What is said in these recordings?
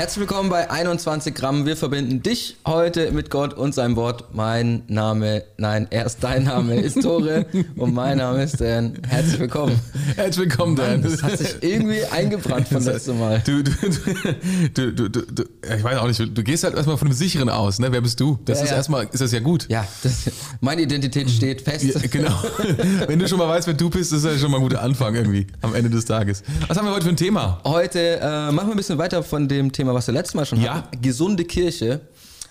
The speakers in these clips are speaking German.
Herzlich willkommen bei 21 Gramm. Wir verbinden dich heute mit Gott und seinem Wort. Mein Name, nein, erst dein Name ist Tore und mein Name ist Dan. Herzlich willkommen. Herzlich willkommen, Dan. Das hat sich irgendwie eingebrannt von letztem Mal. Du, du, du, du, du, du, ich weiß auch nicht, du gehst halt erstmal von dem Sicheren aus, ne? Wer bist du? Das Ja, ist ja. erstmal, ist das ja gut. Ja, das, meine Identität steht fest. Ja, genau. Wenn du schon mal weißt, wer du bist, ist ja schon mal ein guter Anfang irgendwie am Ende des Tages. Was haben wir heute für ein Thema? Heute äh, machen wir ein bisschen weiter von dem Thema, was wir letztes Mal schon Ja. hatten. Gesunde Kirche.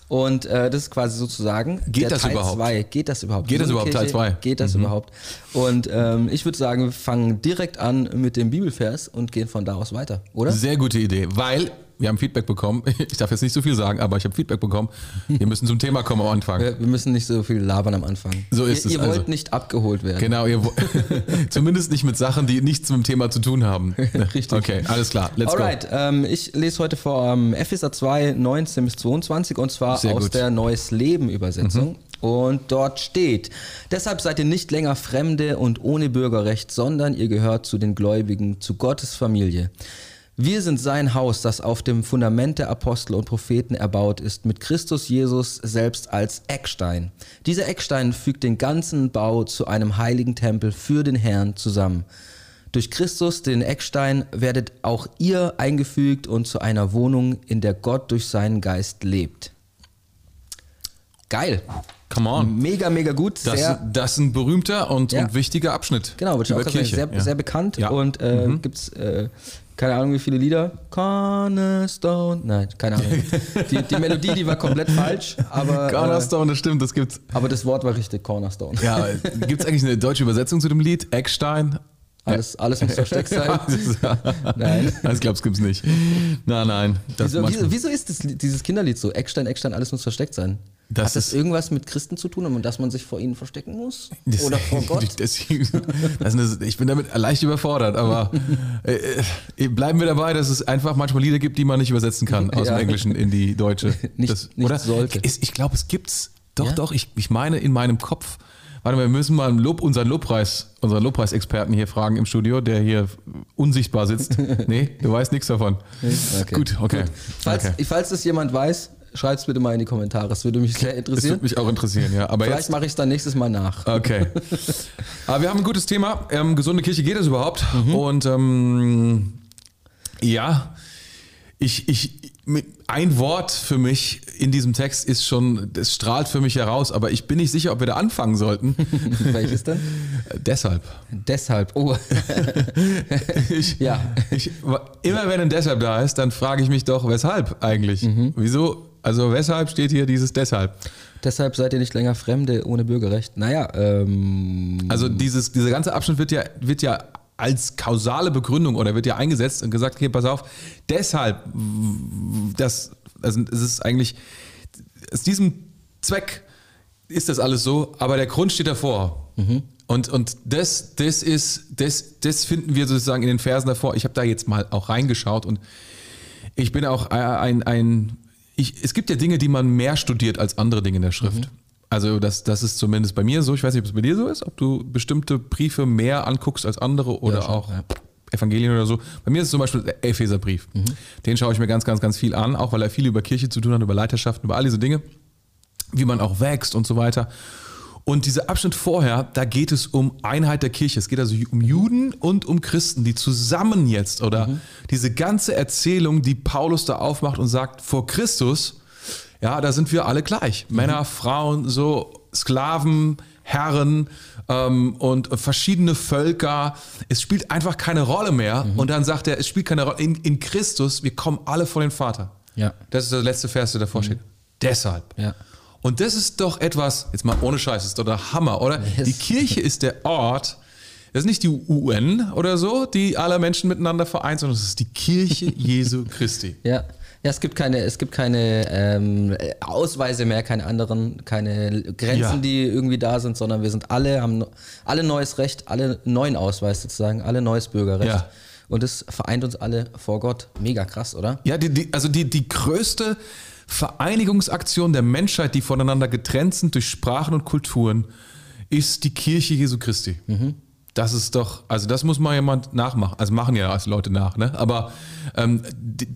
Und äh, das ist quasi sozusagen Geht das Teil überhaupt? zwei. Geht das überhaupt? Geht das überhaupt, Teil Kirche? zwei? Mhm. Geht das überhaupt? Und ähm, ich würde sagen, wir fangen direkt an mit dem Bibelvers und gehen von da aus weiter, oder? Sehr gute Idee, weil wir haben Feedback bekommen. Ich darf jetzt nicht so viel sagen, aber ich habe Feedback bekommen. Wir müssen zum Thema kommen am Anfang. Wir, wir müssen nicht so viel labern am Anfang. So ist ihr, es Ihr wollt also. nicht abgeholt werden. Genau, ihr, wo- zumindest nicht mit Sachen, die nichts mit dem Thema zu tun haben. Richtig. Okay, alles klar. Let's Alright, ähm, ich lese heute vor ähm, Epheser 2, 19 bis 22 und zwar Sehr aus gut. Mhm. der Neues Leben Übersetzung. Und dort steht, deshalb seid ihr nicht länger Fremde und ohne Bürgerrecht, sondern ihr gehört zu den Gläubigen, zu Gottes Familie. Wir sind sein Haus, das auf dem Fundament der Apostel und Propheten erbaut ist, mit Christus Jesus selbst als Eckstein. Dieser Eckstein fügt den ganzen Bau zu einem heiligen Tempel für den Herrn zusammen. Durch Christus, den Eckstein, werdet auch ihr eingefügt und zu einer Wohnung, in der Gott durch seinen Geist lebt. Geil. Come on. Mega, mega gut. Das, das ist ein berühmter und, Ja. und wichtiger Abschnitt. genau, würde ich auch sagen, sehr, ja. sehr bekannt. Ja. Mhm. Und äh, gibt's äh, keine Ahnung, wie viele Lieder. Cornerstone. Nein, keine Ahnung. die, die Melodie, die war komplett falsch, aber, äh, Cornerstone, das stimmt, das gibt's. aber das Wort war richtig, Cornerstone. Ja, gibt es eigentlich eine deutsche Übersetzung zu dem Lied? Eckstein? Alles, alles muss versteckt sein. Nein. Glaube, es gibt's nicht. Nein, nein. Das Wieso, wieso, wieso ist das, dieses Kinderlied so? Eckstein, Eckstein, alles muss versteckt sein. Das Hat das ist- irgendwas mit Christen zu tun und dass man sich vor ihnen verstecken muss? Das- Oder vor Gott? Ist eine, ich bin damit leicht überfordert, aber äh, äh, bleiben wir dabei, dass es einfach manchmal Lieder gibt, die man nicht übersetzen kann aus Ja. dem Englischen in die Deutsche. Nicht- das, nicht oder? sollte. Ist, ich glaube, es gibt's. Doch, Ja? doch. Ich, ich meine in meinem Kopf. Warte mal, wir müssen mal Lob, unseren Lobpreis, unseren Lobpreisexperten hier fragen im Studio, der hier unsichtbar sitzt. Nee, du weißt nichts davon. Okay. Gut, okay. Falls, okay. falls das jemand weiß, schreibt es bitte mal in die Kommentare. Das würde mich sehr Das interessieren. würde mich auch interessieren, ja. Aber Vielleicht mache ich es dann nächstes Mal nach. Okay. Aber wir haben ein gutes Thema. Ähm, gesunde Kirche geht es überhaupt? Mhm. Und ähm, ja, ich, ich, ein Wort für mich in diesem Text ist schon, das strahlt für mich heraus, aber ich bin nicht sicher, ob wir da anfangen sollten. Welches denn? Äh, Deshalb. Deshalb. Oh. Ich, Ja. Ich, immer wenn ein Deshalb da ist, dann frage ich mich doch, weshalb eigentlich? Mhm. Wieso? Also weshalb steht hier dieses Deshalb? Deshalb seid ihr nicht länger Fremde ohne Bürgerrecht. Naja, ähm, Also dieses, dieser ganze Abschnitt wird ja, wird ja als kausale Begründung oder wird ja eingesetzt und gesagt, okay, pass auf, deshalb, das, also es ist eigentlich, aus diesem Zweck ist das alles so, aber der Grund steht davor. Und, und das, das ist, das, das finden wir sozusagen in den Versen davor. Ich habe da jetzt mal auch reingeschaut und ich bin auch ein, ein ich, es gibt ja Dinge, die man mehr studiert als andere Dinge in der Schrift. Also das, das ist zumindest bei mir so. Ich weiß nicht, ob es bei dir so ist, ob du bestimmte Briefe mehr anguckst als andere oder schon, auch ja. Evangelien oder so. Bei mir ist es zum Beispiel der Epheserbrief. Den schaue ich mir ganz, ganz, ganz viel an, auch weil er viel über Kirche zu tun hat, über Leiterschaften, über all diese Dinge, wie man auch wächst und so weiter. Und dieser Abschnitt vorher, da geht es um Einheit der Kirche. Es geht also um Juden und um Christen, die zusammen jetzt oder diese ganze Erzählung, die Paulus da aufmacht und sagt, vor Christus, ja, da sind wir alle gleich. Männer, Frauen, so Sklaven, Herren ähm, und verschiedene Völker. Es spielt einfach keine Rolle mehr. Und dann sagt er, es spielt keine Rolle. In, in Christus, wir kommen alle vor den Vater. Ja. Das ist der letzte Vers, der davor steht. Deshalb. Ja. Und das ist doch etwas, jetzt mal ohne Scheiß, das ist doch der Hammer, oder? Yes. Die Kirche ist der Ort, das ist nicht die UN oder so, die alle Menschen miteinander vereint, sondern es ist die Kirche Jesu Christi. Ja. Ja, es gibt keine, es gibt keine ähm, Ausweise mehr, keine anderen, keine Grenzen, Ja. die irgendwie da sind, sondern wir sind alle, haben alle neues Recht, alle neuen Ausweis sozusagen, alle neues Bürgerrecht. Ja. Und das vereint uns alle vor Gott. Mega krass, oder? Ja, die, die, also die, die größte Vereinigungsaktion der Menschheit, die voneinander getrennt sind durch Sprachen und Kulturen, ist die Kirche Jesu Christi. Mhm. Das ist doch, also das muss mal jemand nachmachen. Also machen ja als Leute nach, ne? Aber ähm,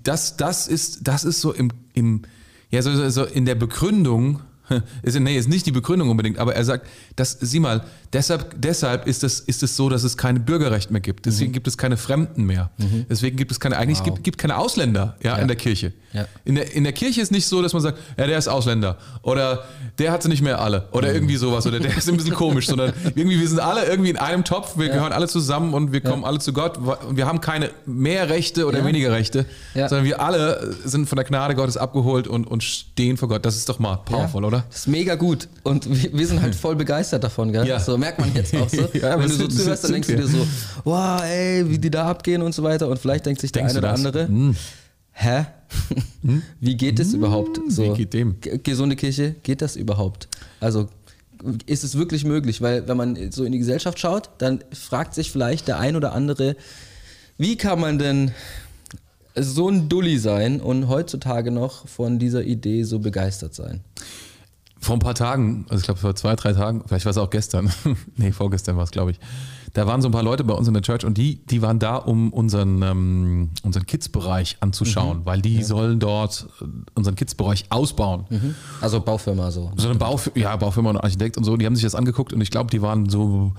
das, das ist, das ist so im, im ja, so, so- so in der Begründung, ist, nee, ist nicht die Begründung unbedingt, aber er sagt, das, sieh mal, deshalb, deshalb ist es, ist es so, dass es keine Bürgerrecht mehr gibt. Deswegen gibt es keine Fremden mehr. Deswegen gibt es keine, eigentlich Wow. gibt, gibt keine Ausländer ja, in der Kirche. Ja. In, der, in der Kirche ist nicht so, dass man sagt, ja, der ist Ausländer oder der hat sie nicht mehr alle oder irgendwie sowas oder der ist ein bisschen komisch, sondern irgendwie, wir sind alle irgendwie in einem Topf, wir gehören alle zusammen und wir kommen alle zu Gott. Und wir haben keine mehr Rechte oder Ja. weniger Rechte, Ja. sondern wir alle sind von der Gnade Gottes abgeholt und, und stehen vor Gott. Das ist doch mal powerful, ja. oder? Das ist mega gut. Und wir, wir sind halt voll begeistert davon, gell? Ja. So merkt man jetzt auch so. Ja, Wenn du so zuhörst, dann denkst du dir so, wow, ey, wie die da abgehen und so weiter. Und vielleicht denkt sich der Denkst eine oder das? andere, hä? Wie geht es überhaupt? So, Wie geht dem? Gesunde Kirche, geht das überhaupt? Also ist es wirklich möglich? Weil wenn man so in die Gesellschaft schaut, dann fragt sich vielleicht der ein oder andere, wie kann man denn so ein Dulli sein und heutzutage noch von dieser Idee so begeistert sein? Vor ein paar Tagen, also ich glaube vor zwei, drei Tagen, vielleicht war es auch gestern, nee, vorgestern war es, glaube ich, da waren so ein paar Leute bei uns in der Church und die, die waren da, um unseren, ähm, unseren Kids-Bereich anzuschauen, weil die sollen dort unseren Kids-Bereich ausbauen. Also Baufirma so. So eine Bauf ja, Baufirma und Architekt und so, die haben sich das angeguckt und ich glaube, die waren so,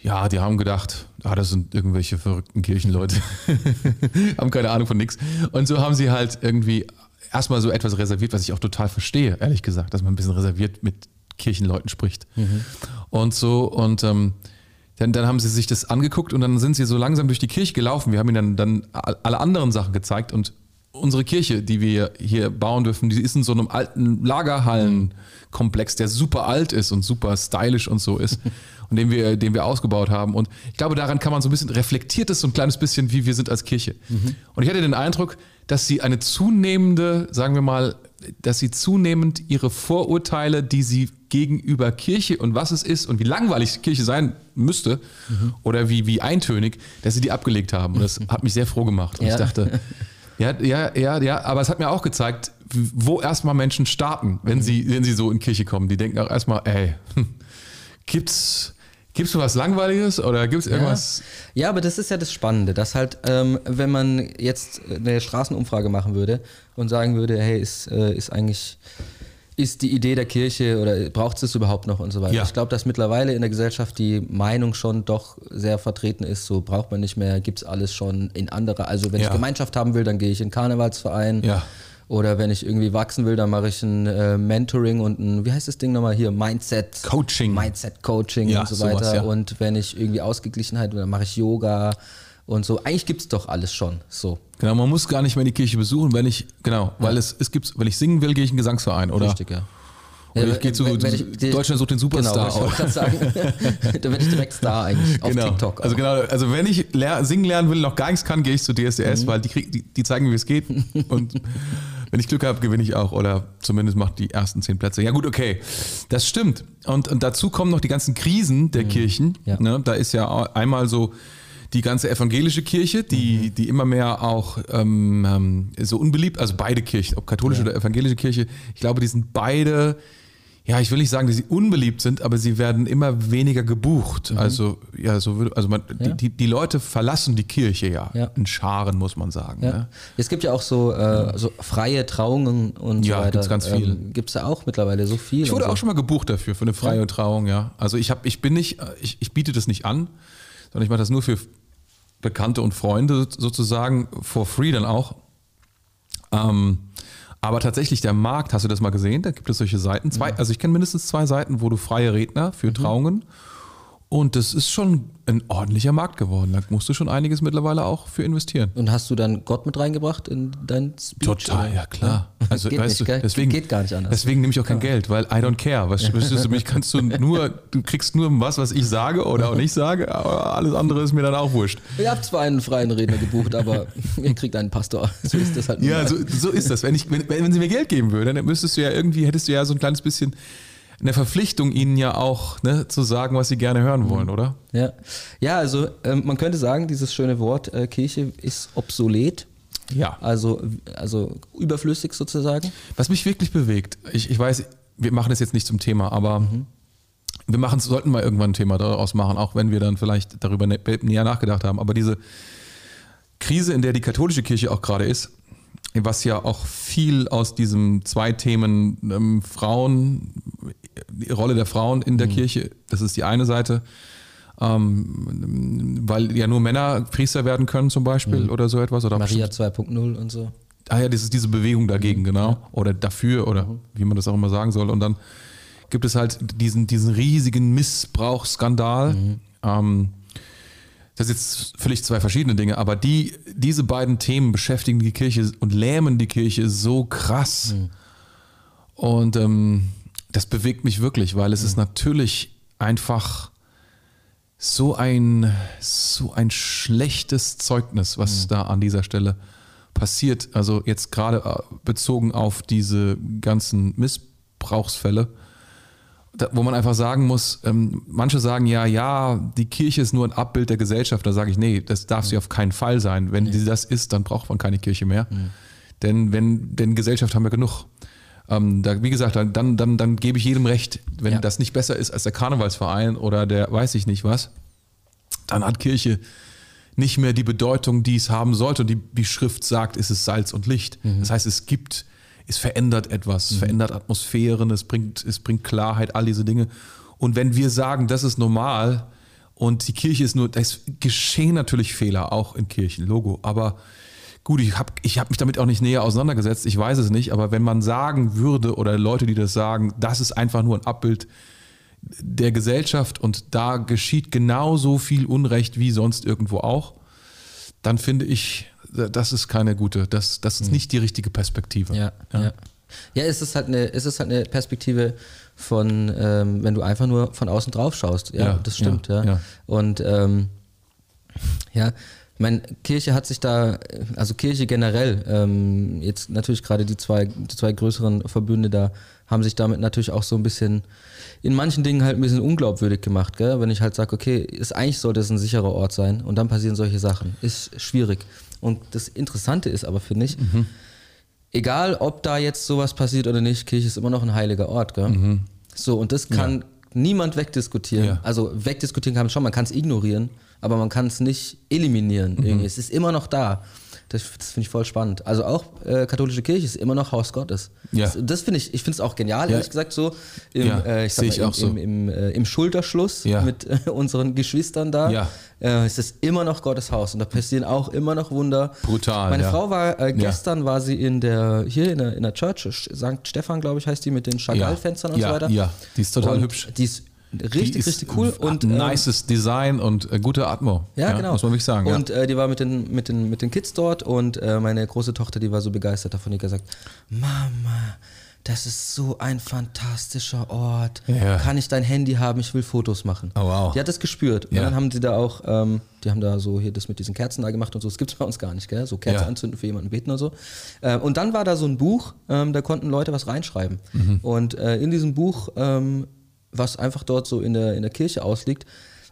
ja, die haben gedacht, ah, das sind irgendwelche verrückten Kirchenleute, haben keine Ahnung von nix. Und so haben sie halt irgendwie erstmal so etwas reserviert, was ich auch total verstehe, ehrlich gesagt, dass man ein bisschen reserviert mit Kirchenleuten spricht. Und so, und ähm, dann, dann haben sie sich das angeguckt und dann sind sie so langsam durch die Kirche gelaufen. Wir haben ihnen dann, dann alle anderen Sachen gezeigt und unsere Kirche, die wir hier bauen dürfen, die ist in so einem alten Lagerhallenkomplex, der super alt ist und super stylisch und so ist und den wir, den wir ausgebaut haben. Und ich glaube, daran kann man so ein bisschen, reflektiert es so ein kleines bisschen, wie wir sind als Kirche. Und ich hatte den Eindruck, dass sie eine zunehmende, sagen wir mal, dass sie zunehmend ihre Vorurteile, die sie gegenüber Kirche und was es ist und wie langweilig Kirche sein müsste oder wie, wie eintönig, dass sie die abgelegt haben. Und das hat mich sehr froh gemacht. Und Ja. ich dachte, ja, ja, ja, ja, aber es hat mir auch gezeigt, wo erstmal Menschen starten, wenn sie, wenn sie so in Kirche kommen. Die denken auch erstmal, ey, gibt's, gibt's was Langweiliges oder gibt's irgendwas? Ja. ja, aber das ist ja das Spannende, dass halt, ähm, wenn man jetzt eine Straßenumfrage machen würde und sagen würde, hey, ist, äh, ist eigentlich, ist die Idee der Kirche oder braucht es das überhaupt noch und so weiter. Ja. Ich glaube, dass mittlerweile in der Gesellschaft die Meinung schon doch sehr vertreten ist, so braucht man nicht mehr, gibt es alles schon in anderer. Also wenn Ja. ich Gemeinschaft haben will, dann gehe ich in Karnevalsverein. Ja. Oder wenn ich irgendwie wachsen will, dann mache ich ein äh, Mentoring und ein, wie heißt das Ding nochmal hier, Mindset. Coaching. Mindset Coaching und so sowas, weiter. ja. Und wenn ich irgendwie Ausgeglichenheit will, dann mache ich Yoga und so. Eigentlich gibt es doch alles schon. So. Genau, man muss gar nicht mehr die Kirche besuchen, wenn ich, genau, weil es, es gibt, wenn ich singen will, gehe ich in den Gesangsverein oder, Richtig, ja. oder Ja, ich gehe zu, wenn- wenn ich- Deutschland sucht den Superstar. Genau, ich sagen. da werde ich direkt Star eigentlich auf genau. TikTok. Also auch. genau, also wenn ich ler singen lernen will, noch gar nichts kann, gehe ich zu DSDS, Mhm. weil die, krieg, die, die zeigen mir, wie es geht. Und wenn ich Glück habe, gewinne ich auch. Oder zumindest macht die ersten zehn Plätze. Ja gut, okay. Das stimmt. Und, und dazu kommen noch die ganzen Krisen der Kirchen. Mhm. Ja. Ne? Da ist ja einmal so die ganze evangelische Kirche, die, Mhm. die immer mehr auch ähm, ähm, so unbeliebt, also beide Kirchen, ob katholische oder evangelische Kirche, ich glaube, die sind beide ja, ich will nicht sagen, dass sie unbeliebt sind, aber sie werden immer weniger gebucht. Also, ja, so würde, also man, Ja. die, die, die Leute verlassen die Kirche ja, Ja. in Scharen, muss man sagen. Ja. Ne? Es gibt ja auch so, äh, so freie Trauungen und Ja, so weiter. gibt's ganz viel. Ähm, gibt es ja auch mittlerweile so viel. Ich wurde so. auch schon mal gebucht dafür, für eine freie Trauung, ja. Also ich habe, ich bin nicht, ich, ich biete das nicht an, sondern ich mache das nur für Bekannte und Freunde sozusagen, for free dann auch. Ähm, aber tatsächlich, der Markt, hast du das mal gesehen? Da gibt es solche Seiten. Zwei, Also ich kenne mindestens zwei Seiten, wo du freie Redner für Trauungen. Und das ist schon ein ordentlicher Markt geworden. Da musst du schon einiges mittlerweile auch für investieren. Und hast du dann Gott mit reingebracht in dein Speech? Total, oder? ja klar. Also Geht weißt nicht, du, deswegen Geht gar nicht anders. Deswegen nehme ich auch kein Geld, weil I don't care. Was, du, mich kannst du nur, du kriegst nur was, was ich sage oder auch nicht sage, aber alles andere ist mir dann auch wurscht. Ihr habt zwar einen freien Redner gebucht, aber ihr kriegt einen Pastor. So ist das halt. Ja, mal. so, so ist das. Wenn, ich, wenn, wenn sie mir Geld geben würden, dann müsstest du ja irgendwie, hättest du ja so ein kleines bisschen eine Verpflichtung, ihnen ja auch ne, zu sagen, was sie gerne hören wollen, oder? Ja, ja also ähm, man könnte sagen, dieses schöne Wort äh, Kirche ist obsolet, Ja. also, also überflüssig sozusagen. Was mich wirklich bewegt, ich, ich weiß, wir machen das jetzt nicht zum Thema, aber wir machen, sollten mal irgendwann ein Thema daraus machen, auch wenn wir dann vielleicht darüber nä näher nachgedacht haben. Aber diese Krise, in der die katholische Kirche auch gerade ist, was ja auch viel aus diesem zwei Themen ähm, Frauen, die Rolle der Frauen in der mhm. Kirche, das ist die eine Seite, ähm, weil ja nur Männer Priester werden können zum Beispiel mhm. oder so etwas. Oder Maria 2.0 und so. Ah ja, das ist diese Bewegung dagegen, mhm. genau. Oder dafür oder mhm. wie man das auch immer sagen soll. Und dann gibt es halt diesen, diesen riesigen Missbrauchsskandal. Mhm. Ähm, das ist jetzt völlig zwei verschiedene Dinge, aber die, diese beiden Themen beschäftigen die Kirche und lähmen die Kirche so krass. Mhm. Und ähm, das bewegt mich wirklich, weil es mhm. ist natürlich einfach so ein, so ein schlechtes Zeugnis, was mhm. da an dieser Stelle passiert. Also jetzt gerade äh, bezogen auf diese ganzen Missbrauchsfälle wo man einfach sagen muss, ähm, manche sagen ja, ja, die Kirche ist nur ein Abbild der Gesellschaft. Da sage ich, nee, das darf sie auf keinen Fall sein. Wenn sie das ist, dann braucht man keine Kirche mehr. Mhm. Denn wenn, denn Gesellschaft haben wir genug. Ähm, da, wie gesagt, dann, dann, dann, dann gebe ich jedem recht, wenn ja. das nicht besser ist als der Karnevalsverein oder der weiß ich nicht was, dann hat Kirche nicht mehr die Bedeutung, die es haben sollte. Und die, die Schrift sagt, es ist Salz und Licht. Mhm. Das heißt, es gibt es verändert etwas, es mhm. verändert Atmosphären, es bringt, es bringt Klarheit, all diese Dinge. Und wenn wir sagen, das ist normal und die Kirche ist nur, es geschehen natürlich Fehler, auch in Kirchen, Logo, aber gut, ich habe ich hab mich damit auch nicht näher auseinandergesetzt, ich weiß es nicht, aber wenn man sagen würde oder Leute, die das sagen, das ist einfach nur ein Abbild der Gesellschaft und da geschieht genauso viel Unrecht wie sonst irgendwo auch, dann finde ich, das ist keine gute, das, das ist hm. nicht die richtige Perspektive. Ja, ja. ja. ja es, ist halt eine, es ist halt eine Perspektive von, ähm, wenn du einfach nur von außen drauf schaust. Ja, ja das stimmt. Ja, ja. Und ähm, ja, ich meine, Kirche hat sich da, also Kirche generell, ähm, jetzt natürlich gerade die zwei, die zwei größeren Verbünde da, haben sich damit natürlich auch so ein bisschen in manchen Dingen halt ein bisschen unglaubwürdig gemacht, gell? wenn ich halt sage, okay, ist, eigentlich sollte es ein sicherer Ort sein und dann passieren solche Sachen. Ist schwierig. Und das Interessante ist aber, finde ich, mhm. egal ob da jetzt sowas passiert oder nicht, Kirche ist immer noch ein heiliger Ort. Gell? Mhm. So, und das kann ja. niemand wegdiskutieren. Ja. Also wegdiskutieren kann man schon, man kann es ignorieren, aber man kann es nicht eliminieren. Mhm. Es ist immer noch da. Das, das finde ich voll spannend. Also auch äh, katholische Kirche ist immer noch Haus Gottes. Ja. Das, das finde ich, ich finde es auch genial, ja. ehrlich gesagt, so im, ja, äh, ich sag mal, ich im, auch so. im, im, äh, im Schulterschluss mit äh, unseren Geschwistern da. Äh, es ist immer noch Gottes Haus und da passieren auch immer noch Wunder. Brutal. Meine Frau war äh, gestern war sie in der hier in der, in der Church, St. Stefan, glaube ich, heißt die mit den Chagall-Fenstern und so weiter. Ja, die ist total und hübsch. Die ist Richtig, richtig cool. Und, ähm, nices Design und äh, gute Atmo. Ja, ja, genau. Muss man wirklich sagen. Und ja. äh, die war mit den, mit, den, mit den Kids dort und äh, meine große Tochter, die war so begeistert davon, die hat gesagt, Mama, das ist so ein fantastischer Ort. Ja. Kann ich dein Handy haben? Ich will Fotos machen. Oh, wow. Die hat das gespürt. Und dann haben die da auch, ähm, die haben da so hier das mit diesen Kerzen da gemacht und so. Das gibt es bei uns gar nicht, gell? So Kerzen anzünden für jemanden beten und so. Ähm, und dann war da so ein Buch, ähm, da konnten Leute was reinschreiben. Mhm. Und äh, in diesem Buch ähm, was einfach dort so in der, in der Kirche ausliegt,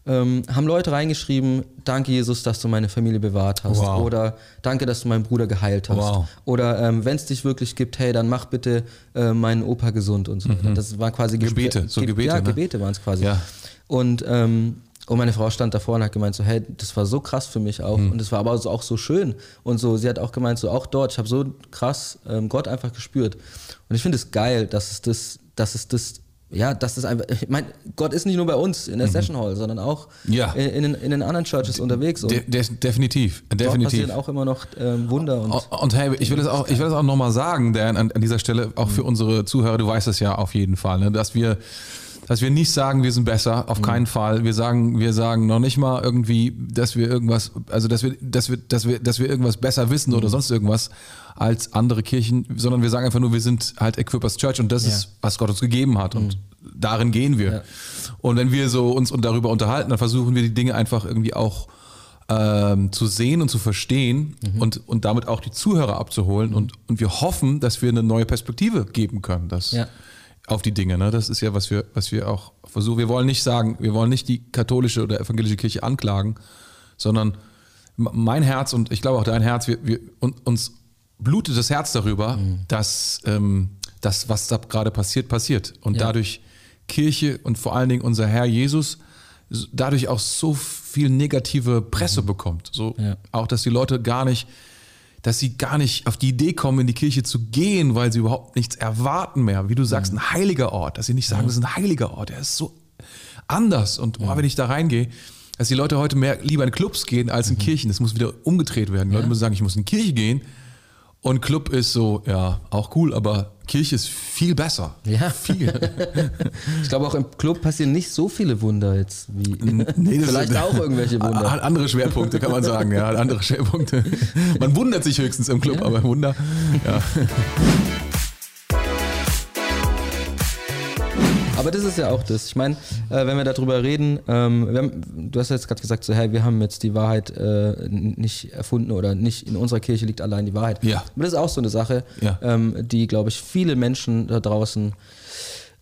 ähm, haben Leute reingeschrieben, danke Jesus, dass du meine Familie bewahrt hast. Wow. Oder danke, dass du meinen Bruder geheilt hast. Wow. Oder ähm, wenn es dich wirklich gibt, hey, dann mach bitte äh, meinen Opa gesund und so. Mhm. Das war quasi Gebete, so Gebete. Ja, ne? Gebete waren es quasi. Ja. Und, ähm, und meine Frau stand davor und hat gemeint so, hey, das war so krass für mich auch. Mhm. Und es war aber auch so schön. Und so, sie hat auch gemeint, so auch dort, ich habe so krass ähm, Gott einfach gespürt. Und ich finde es geil, dass es das, dass es das ja, das ist einfach, ich meine, Gott ist nicht nur bei uns in der mhm. Session Hall, sondern auch ja. in, in, in, den anderen Churches unterwegs. De, de, definitiv, definitiv. Dort passieren auch immer noch ähm, Wunder. Und, und, hey, ich will das auch, ich will das auch nochmal sagen, Dan, an, an, dieser Stelle, auch mhm. für unsere Zuhörer, du weißt das ja auf jeden Fall, ne, dass wir dass wir nicht sagen, wir sind besser, auf mhm. keinen Fall. Wir sagen, wir sagen noch nicht mal irgendwie, dass wir irgendwas, also dass wir, dass wir, dass wir, dass wir irgendwas besser wissen mhm. oder sonst irgendwas als andere Kirchen, sondern wir sagen einfach nur, wir sind halt Equippers Church und das ja. ist, was Gott uns gegeben hat. Und mhm darin gehen wir. Ja. Und wenn wir so uns darüber unterhalten, dann versuchen wir die Dinge einfach irgendwie auch ähm, zu sehen und zu verstehen mhm. und, und damit auch die Zuhörer abzuholen. Und, und wir hoffen, dass wir eine neue Perspektive geben können das, ja. Auf die Dinge. Ne? Das ist ja, was wir, was wir auch versuchen. Wir wollen nicht sagen, wir wollen nicht die katholische oder evangelische Kirche anklagen, sondern mein Herz und ich glaube auch dein Herz, wir, wir, uns blutet das Herz darüber, mhm. dass ähm, das, was da gerade passiert, passiert. Und ja. dadurch Kirche und vor allen Dingen unser Herr Jesus dadurch auch so viel negative Presse mhm. bekommt. So ja. auch, dass die Leute gar nicht, dass sie gar nicht auf die Idee kommen, in die Kirche zu gehen, weil sie überhaupt nichts erwarten mehr. Wie du sagst, mhm. ein heiliger Ort, dass sie nicht sagen, ja. das ist ein heiliger Ort, der ist so anders. Und oh, wenn ich da reingehe, dass die Leute heute mehr lieber in Clubs gehen als in mhm. Kirchen. Das muss wieder umgedreht werden. Die Leute müssen sagen, ich muss in die Kirche gehen. Und Club ist so, ja, auch cool, aber Kirche ist viel besser. Ja. Viel. ich glaube, auch im Club passieren nicht so viele Wunder jetzt wie. Nee, Vielleicht auch irgendwelche Wunder. Hat andere Schwerpunkte, kann man sagen, ja, hat andere Schwerpunkte. Man wundert sich höchstens im Club, ja. aber Wunder, ja. Aber das ist ja auch das. Ich meine, äh, wenn wir darüber reden, ähm, haben, du hast jetzt gerade gesagt, so, hey, wir haben jetzt die Wahrheit äh, nicht erfunden oder nicht in unserer Kirche liegt allein die Wahrheit. Ja. Aber das ist auch so eine Sache, ja. ähm, die, glaube ich, viele Menschen da draußen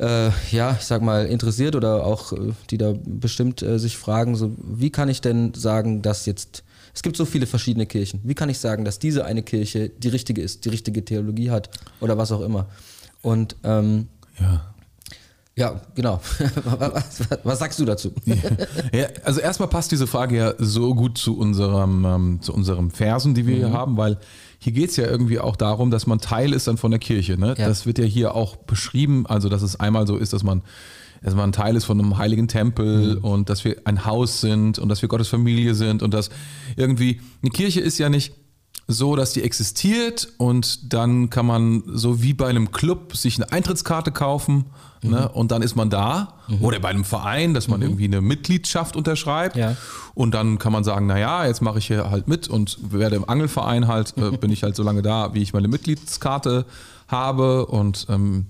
äh, ja, ich sag mal, interessiert oder auch äh, die da bestimmt äh, sich fragen, so, wie kann ich denn sagen, dass jetzt, es gibt so viele verschiedene Kirchen, wie kann ich sagen, dass diese eine Kirche die richtige ist, die richtige Theologie hat oder was auch immer. Und ähm, ja. Ja, genau. Was, was, sagst du dazu? Ja, also erstmal passt diese Frage ja so gut zu unserem, ähm, zu unserem Versen, die wir mhm. hier haben, weil hier geht es ja irgendwie auch darum, dass man Teil ist dann von der Kirche. Ne? Ja. Das wird ja hier auch beschrieben, also dass es einmal so ist, dass man dass man Teil ist von einem heiligen Tempel mhm. und dass wir ein Haus sind und dass wir Gottes Familie sind und dass irgendwie eine Kirche ist ja nicht so, dass die existiert und dann kann man so wie bei einem Club sich eine Eintrittskarte kaufen mhm. ne, und dann ist man da mhm. oder bei einem Verein, dass man mhm. irgendwie eine Mitgliedschaft unterschreibt ja. und dann kann man sagen, naja, jetzt mache ich hier halt mit und werde im Angelverein halt, äh, bin ich halt so lange da, wie ich meine Mitgliedskarte habe und ähm,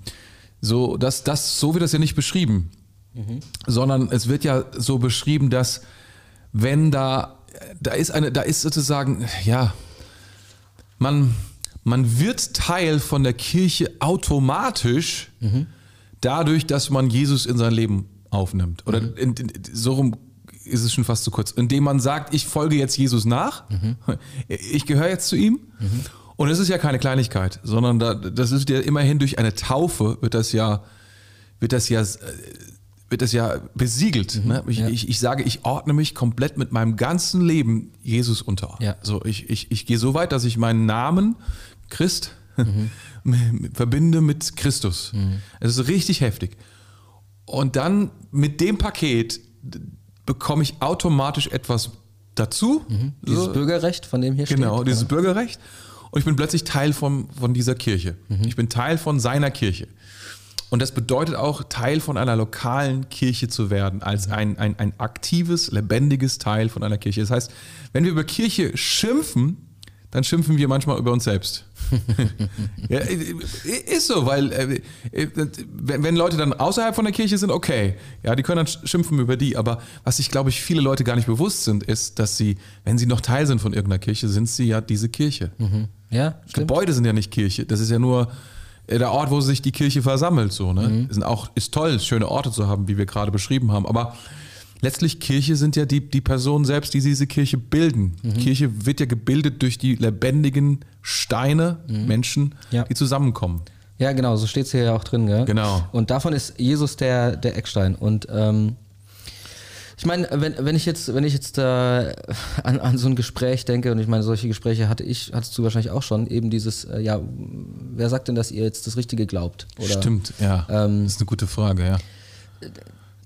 so, das, das, so wird das ja nicht beschrieben, mhm. sondern es wird ja so beschrieben, dass wenn da, da ist eine, da ist sozusagen, ja, man, man wird Teil von der Kirche automatisch mhm. dadurch, dass man Jesus in sein Leben aufnimmt. Oder mhm. in, in, so rum ist es schon fast zu kurz. Indem man sagt, ich folge jetzt Jesus nach, mhm. ich gehöre jetzt zu ihm. Mhm. Und es ist ja keine Kleinigkeit, sondern da, das ist ja immerhin durch eine Taufe wird das ja, wird das ja wird das ja besiegelt. Mhm, ne? ich, ja. Ich, ich, sage, ich ordne mich komplett mit meinem ganzen Leben Jesus unter. Ja. So, ich, ich, ich gehe so weit, dass ich meinen Namen Christ mhm. verbinde mit Christus. Mhm. Es ist richtig heftig. Und dann mit dem Paket bekomme ich automatisch etwas dazu. Mhm. Dieses so. Bürgerrecht, von dem hier steht. Genau, dieses Bürgerrecht. Und ich bin plötzlich Teil von, von dieser Kirche. Mhm. Ich bin Teil von seiner Kirche. Und das bedeutet auch, Teil von einer lokalen Kirche zu werden, als mhm. ein, ein, ein aktives, lebendiges Teil von einer Kirche. Das heißt, wenn wir über Kirche schimpfen, dann schimpfen wir manchmal über uns selbst. ja, ist so, weil äh, äh, wenn Leute dann außerhalb von der Kirche sind, okay, ja, die können dann schimpfen über die. Aber was sich, glaube ich, viele Leute gar nicht bewusst sind, ist, dass sie, wenn sie noch Teil sind von irgendeiner Kirche, sind sie ja diese Kirche. Mhm. Ja, Gebäude sind ja nicht Kirche. Das ist ja nur der Ort, wo sich die Kirche versammelt. So, ne? Mhm. Sind auch, ist toll, schöne Orte zu haben, wie wir gerade beschrieben haben. Aber letztlich Kirche sind ja die, die Personen selbst, die diese Kirche bilden. Mhm. Kirche wird ja gebildet durch die lebendigen Steine, mhm. Menschen, ja. die zusammenkommen. Ja, genau, so steht es hier ja auch drin. Gell? Genau. Und davon ist Jesus der, der Eckstein. Und ähm, ich meine, wenn, wenn ich jetzt, wenn ich jetzt äh, an, an so ein Gespräch denke, und ich meine, solche Gespräche hatte ich, hattest du wahrscheinlich auch schon, eben dieses, äh, ja, wer sagt denn, dass ihr jetzt das Richtige glaubt? Oder, Stimmt, ja. Ähm, das ist eine gute Frage, ja.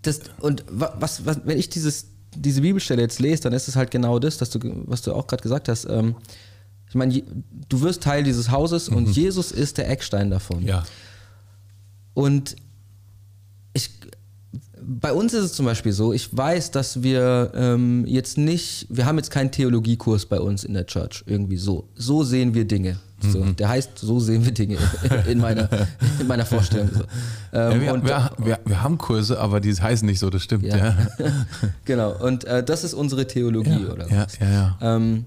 Das, und was, was, wenn ich dieses, diese Bibelstelle jetzt lese, dann ist es halt genau das, dass du, was du auch gerade gesagt hast. Ähm, ich meine, du wirst Teil dieses Hauses mhm. und Jesus ist der Eckstein davon. Ja. Und bei uns ist es zum Beispiel so, ich weiß, dass wir ähm, jetzt nicht, wir haben jetzt keinen Theologiekurs bei uns in der Church, irgendwie so. So sehen wir Dinge. So, mhm. Der heißt, so sehen wir Dinge in meiner, in meiner Vorstellung. So. Ähm, ja, wir, wir, wir, wir, haben Kurse, aber die heißen nicht so, das stimmt. Ja. ja. genau, und äh, das ist unsere Theologie, oder was? Ja, ja, ja. Ähm,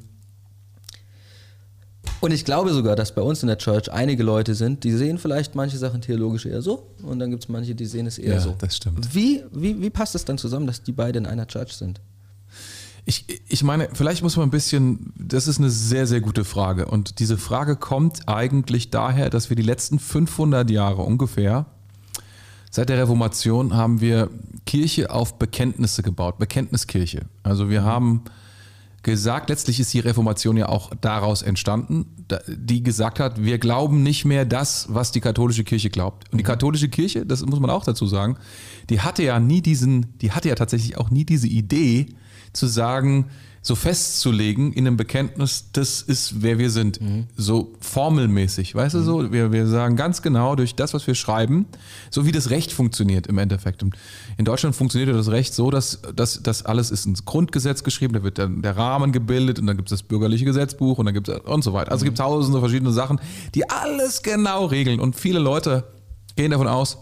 und ich glaube sogar, dass bei uns in der Church einige Leute sind, die sehen vielleicht manche Sachen theologisch eher so und dann gibt es manche, die sehen es eher ja, so. das stimmt. Wie, wie, wie passt es dann zusammen, dass die beide in einer Church sind? Ich, ich meine, vielleicht muss man ein bisschen, das ist eine sehr, sehr gute Frage. Und diese Frage kommt eigentlich daher, dass wir die letzten 500 Jahre ungefähr Seit der Reformation haben wir Kirche auf Bekenntnisse gebaut, Bekenntniskirche. Also wir haben gesagt, letztlich ist die Reformation ja auch daraus entstanden, die gesagt hat, wir glauben nicht mehr das, was die katholische Kirche glaubt. Und die katholische Kirche, das muss man auch dazu sagen, die hatte ja nie diesen, die hatte ja tatsächlich auch nie diese Idee zu sagen, so festzulegen in einem Bekenntnis, das ist, wer wir sind. Mhm. So formelmäßig, weißt mhm. du so? Wir, wir sagen ganz genau durch das, was wir schreiben, so wie das Recht funktioniert im Endeffekt. Und in Deutschland funktioniert das Recht so, dass das alles ist ins Grundgesetz geschrieben, da wird dann der Rahmen gebildet und dann gibt es das bürgerliche Gesetzbuch und dann gibt es und so weiter. Also mhm. es gibt tausende verschiedene Sachen, die alles genau regeln. Und viele Leute gehen davon aus,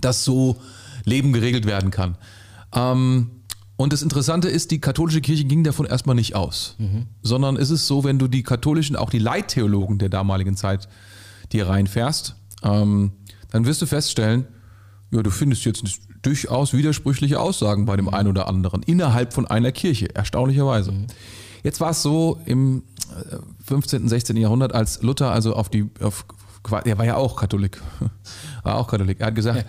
dass so Leben geregelt werden kann. Ähm, und das Interessante ist, die katholische Kirche ging davon erstmal nicht aus, mhm. sondern es ist so, wenn du die katholischen, auch die Leittheologen der damaligen Zeit dir reinfährst, ähm, dann wirst du feststellen, ja, du findest jetzt durchaus widersprüchliche Aussagen bei dem mhm. einen oder anderen innerhalb von einer Kirche, erstaunlicherweise. Mhm. Jetzt war es so im 15., äh, 16. Jahrhundert, als Luther also auf die, auf, er war ja auch Katholik, war auch Katholik, er hat gesagt, ja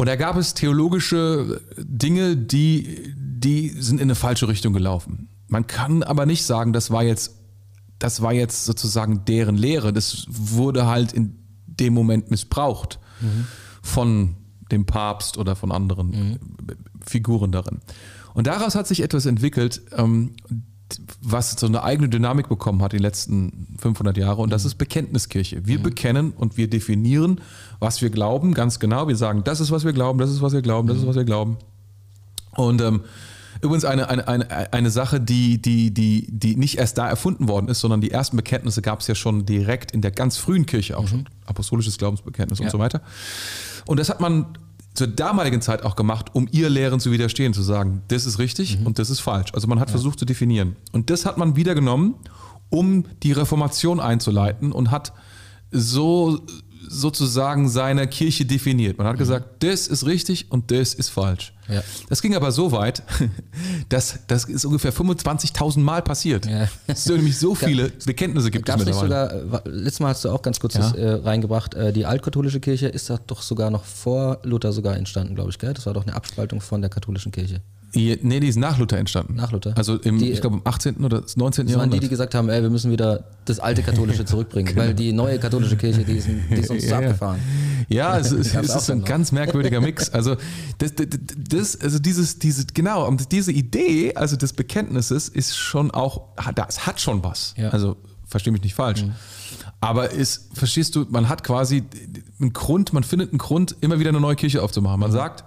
und da gab es theologische Dinge, die, die sind in eine falsche Richtung gelaufen. Man kann aber nicht sagen, das war jetzt, das war jetzt sozusagen deren Lehre. Das wurde halt in dem Moment missbraucht mhm. von dem Papst oder von anderen mhm. Figuren darin. Und daraus hat sich etwas entwickelt, ähm, was so eine eigene Dynamik bekommen hat die letzten 500 Jahre und das mhm. ist Bekenntniskirche. Wir mhm. bekennen und wir definieren, was wir glauben, ganz genau. Wir sagen, das ist, was wir glauben, das ist, was wir glauben, das ist, was wir glauben. Und ähm, übrigens eine, eine, eine, eine Sache, die, die, die, die nicht erst da erfunden worden ist, sondern die ersten Bekenntnisse gab es ja schon direkt in der ganz frühen Kirche auch mhm. schon. Apostolisches Glaubensbekenntnis ja. und so weiter. Und das hat man zur damaligen Zeit auch gemacht, um ihr Lehren zu widerstehen, zu sagen, das ist richtig mhm. und das ist falsch. Also man hat ja. versucht zu definieren. Und das hat man wieder genommen, um die Reformation einzuleiten und hat so sozusagen seine Kirche definiert. Man hat mhm. gesagt, das ist richtig und das ist falsch. Ja. Das ging aber so weit, dass das ist ungefähr 25.000 Mal passiert. Ja. Es sind nämlich so viele Bekenntnisse gibt es mittlerweile. Sogar, letztes Mal hast du auch ganz kurz ja. das, äh, reingebracht, äh, die altkatholische Kirche ist doch sogar noch vor Luther sogar entstanden, glaube ich. Gell? Das war doch eine Abspaltung von der katholischen Kirche. Nee, die ist nach Luther entstanden. Nach Luther. Also im, die, ich glaube im 18. oder 19. Jahrhundert. Das waren die, die gesagt haben, ey, wir müssen wieder das alte Katholische zurückbringen, genau. weil die neue katholische Kirche, die ist, die ist uns ja, abgefahren. Ja, es, es, es ist ein ganz merkwürdiger Mix. Also, das, das, also dieses, diese, genau, diese Idee, also des Bekenntnisses ist schon auch, das hat schon was. Ja. Also, verstehe mich nicht falsch. Mhm. Aber ist, verstehst du, man hat quasi einen Grund, man findet einen Grund, immer wieder eine neue Kirche aufzumachen. Man mhm. sagt,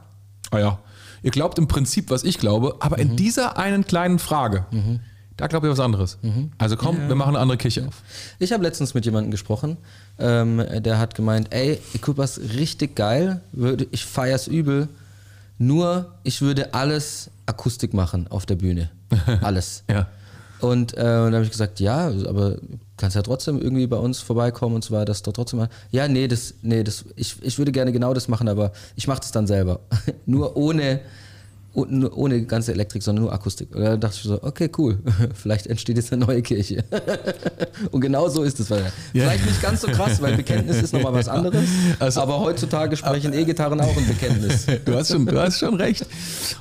ah ja, Ihr glaubt im Prinzip, was ich glaube, aber mhm. in dieser einen kleinen Frage, mhm. da glaubt ihr was anderes. Mhm. Also komm, ja. wir machen eine andere Kirche auf. Ich habe letztens mit jemandem gesprochen, ähm, der hat gemeint, ey, Ikupas richtig geil, ich feier's übel, nur ich würde alles Akustik machen auf der Bühne. Alles. ja. Und, äh, und dann habe ich gesagt, ja, aber kannst ja trotzdem irgendwie bei uns vorbeikommen und weiter, das doch trotzdem mal. Ja, nee, das, nee, das, ich, ich würde gerne genau das machen, aber ich mache das dann selber. nur ohne, ohne, ganze Elektrik, sondern nur Akustik. Und dann dachte ich so, okay, cool, vielleicht entsteht jetzt eine neue Kirche. und genau so ist es. Ja. Vielleicht nicht ganz so krass, weil Bekenntnis ist nochmal was anderes. Also, aber heutzutage sprechen E-Gitarren auch ein Bekenntnis. du, hast schon, du hast schon recht.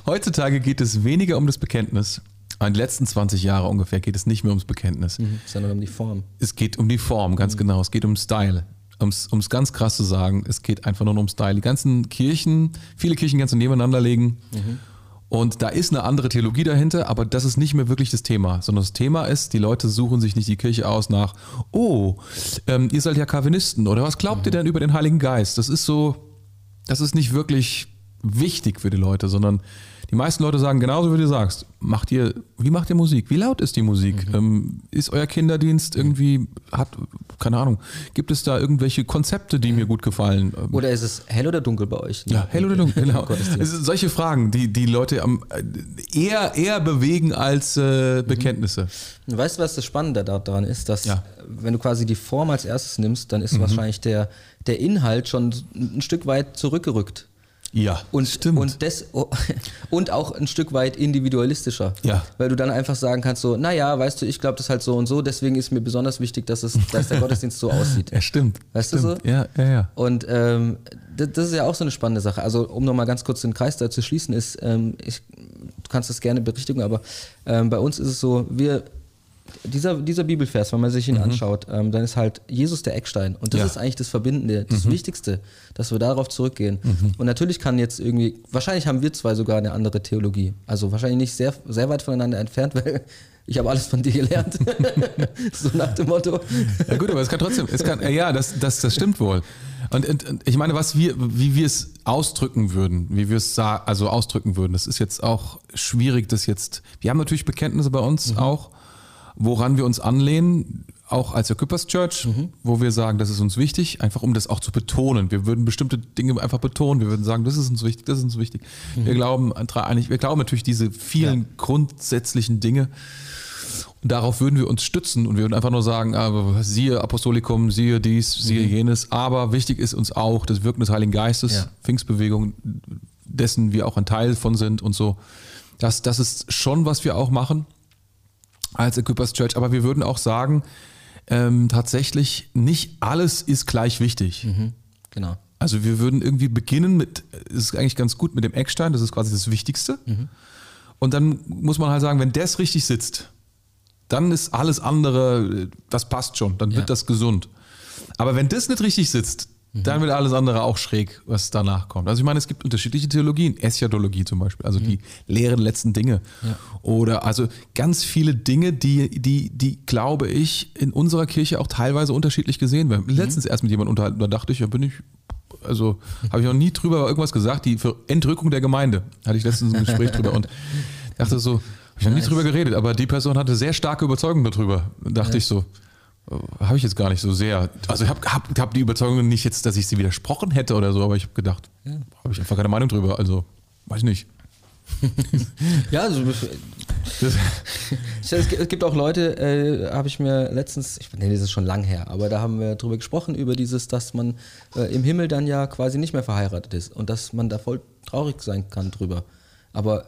Heutzutage geht es weniger um das Bekenntnis in den letzten 20 Jahren ungefähr geht es nicht mehr ums Bekenntnis. Mhm, sondern um die Form. Es geht um die Form, ganz mhm. genau. Es geht um Style. Um es ganz krass zu sagen, es geht einfach nur um Style. Die ganzen Kirchen, viele Kirchen kannst du nebeneinander legen. Mhm. Und da ist eine andere Theologie dahinter, aber das ist nicht mehr wirklich das Thema, sondern das Thema ist, die Leute suchen sich nicht die Kirche aus nach, oh, ähm, ihr seid ja Calvinisten oder was glaubt mhm. ihr denn über den Heiligen Geist? Das ist so, das ist nicht wirklich wichtig für die Leute, sondern die meisten Leute sagen genauso, wie du sagst. Macht ihr, wie macht ihr Musik? Wie laut ist die Musik? Mhm. Ähm, ist euer Kinderdienst irgendwie, hat, keine Ahnung, gibt es da irgendwelche Konzepte, die mir gut gefallen? Oder ist es hell oder dunkel bei euch? Ja, hell oder dunkel, genau. es sind solche Fragen, die die Leute am, eher, eher bewegen als äh, mhm. Bekenntnisse. Mhm. Weißt du, was das Spannende daran ist? Dass, ja. wenn du quasi die Form als erstes nimmst, dann ist mhm. wahrscheinlich der, der Inhalt schon ein Stück weit zurückgerückt. Ja, und, stimmt. Und, des, und auch ein Stück weit individualistischer. Ja. Weil du dann einfach sagen kannst, so, naja, weißt du, ich glaube das halt so und so, deswegen ist mir besonders wichtig, dass, es, dass der Gottesdienst so aussieht. Ja, stimmt. Weißt stimmt. du so? Ja, ja, ja. Und ähm, das, das ist ja auch so eine spannende Sache. Also, um nochmal ganz kurz den Kreis da zu schließen, ist, ähm, ich, du kannst das gerne berichtigen, aber ähm, bei uns ist es so, wir, dieser, dieser Bibelvers, wenn man sich ihn anschaut, ähm, dann ist halt Jesus der Eckstein. Und das Ja. ist eigentlich das Verbindende, das Wichtigste, dass wir darauf zurückgehen. Und natürlich kann jetzt irgendwie, wahrscheinlich haben wir zwei sogar eine andere Theologie. Also wahrscheinlich nicht sehr, sehr weit voneinander entfernt, weil ich habe alles von dir gelernt. so nach dem Motto. Ja gut, aber es kann trotzdem, es kann, ja, das, das, das stimmt wohl. Und, und, und ich meine, was wir, wie wir es ausdrücken würden, wie wir es also ausdrücken würden, das ist jetzt auch schwierig, das jetzt. Wir haben natürlich Bekenntnisse bei uns auch, woran wir uns anlehnen, auch als Equippers Church, wo wir sagen, das ist uns wichtig, einfach um das auch zu betonen. Wir würden bestimmte Dinge einfach betonen. Wir würden sagen, das ist uns wichtig, das ist uns wichtig. Wir glauben eigentlich, wir glauben natürlich diese vielen grundsätzlichen Dinge. Und darauf würden wir uns stützen und wir würden einfach nur sagen, ah, siehe Apostolikum, siehe dies, siehe jenes. Aber wichtig ist uns auch das Wirken des Heiligen Geistes, Ja. Pfingstbewegung, dessen wir auch ein Teil von sind und so. Das, das ist schon, was wir auch machen als Equippers Church. Aber wir würden auch sagen, ähm, tatsächlich nicht alles ist gleich wichtig. Genau. Also wir würden irgendwie beginnen mit, es ist eigentlich ganz gut mit dem Eckstein, das ist quasi das Wichtigste. Und dann muss man halt sagen, wenn das richtig sitzt, dann ist alles andere, das passt schon, dann Ja. wird das gesund. Aber wenn das nicht richtig sitzt, dann wird alles andere auch schräg, was danach kommt. Also ich meine, es gibt unterschiedliche Theologien, Eschatologie zum Beispiel, also die leeren letzten Dinge. Oder also ganz viele Dinge, die, die, die, glaube ich, in unserer Kirche auch teilweise unterschiedlich gesehen werden. Letztens erst mit jemandem unterhalten, da dachte ich, ja, bin ich, also habe ich noch nie drüber irgendwas gesagt, die für Entrückung der Gemeinde, hatte ich letztens ein Gespräch drüber und dachte so, habe ich noch nie Nice. drüber geredet, aber die Person hatte sehr starke Überzeugung darüber. Dachte ich so, habe ich jetzt gar nicht so sehr. Also ich habe hab, hab die Überzeugung nicht jetzt, dass ich sie widersprochen hätte oder so, aber ich habe gedacht, habe ich einfach keine Meinung drüber. Also, weiß ich nicht. Ja, also Das, Es gibt- es gibt auch Leute, äh, habe ich mir letztens, ich nee, das ist schon lang her, aber da haben wir drüber gesprochen, über dieses, dass man äh, im Himmel dann ja quasi nicht mehr verheiratet ist und dass man da voll traurig sein kann drüber. Aber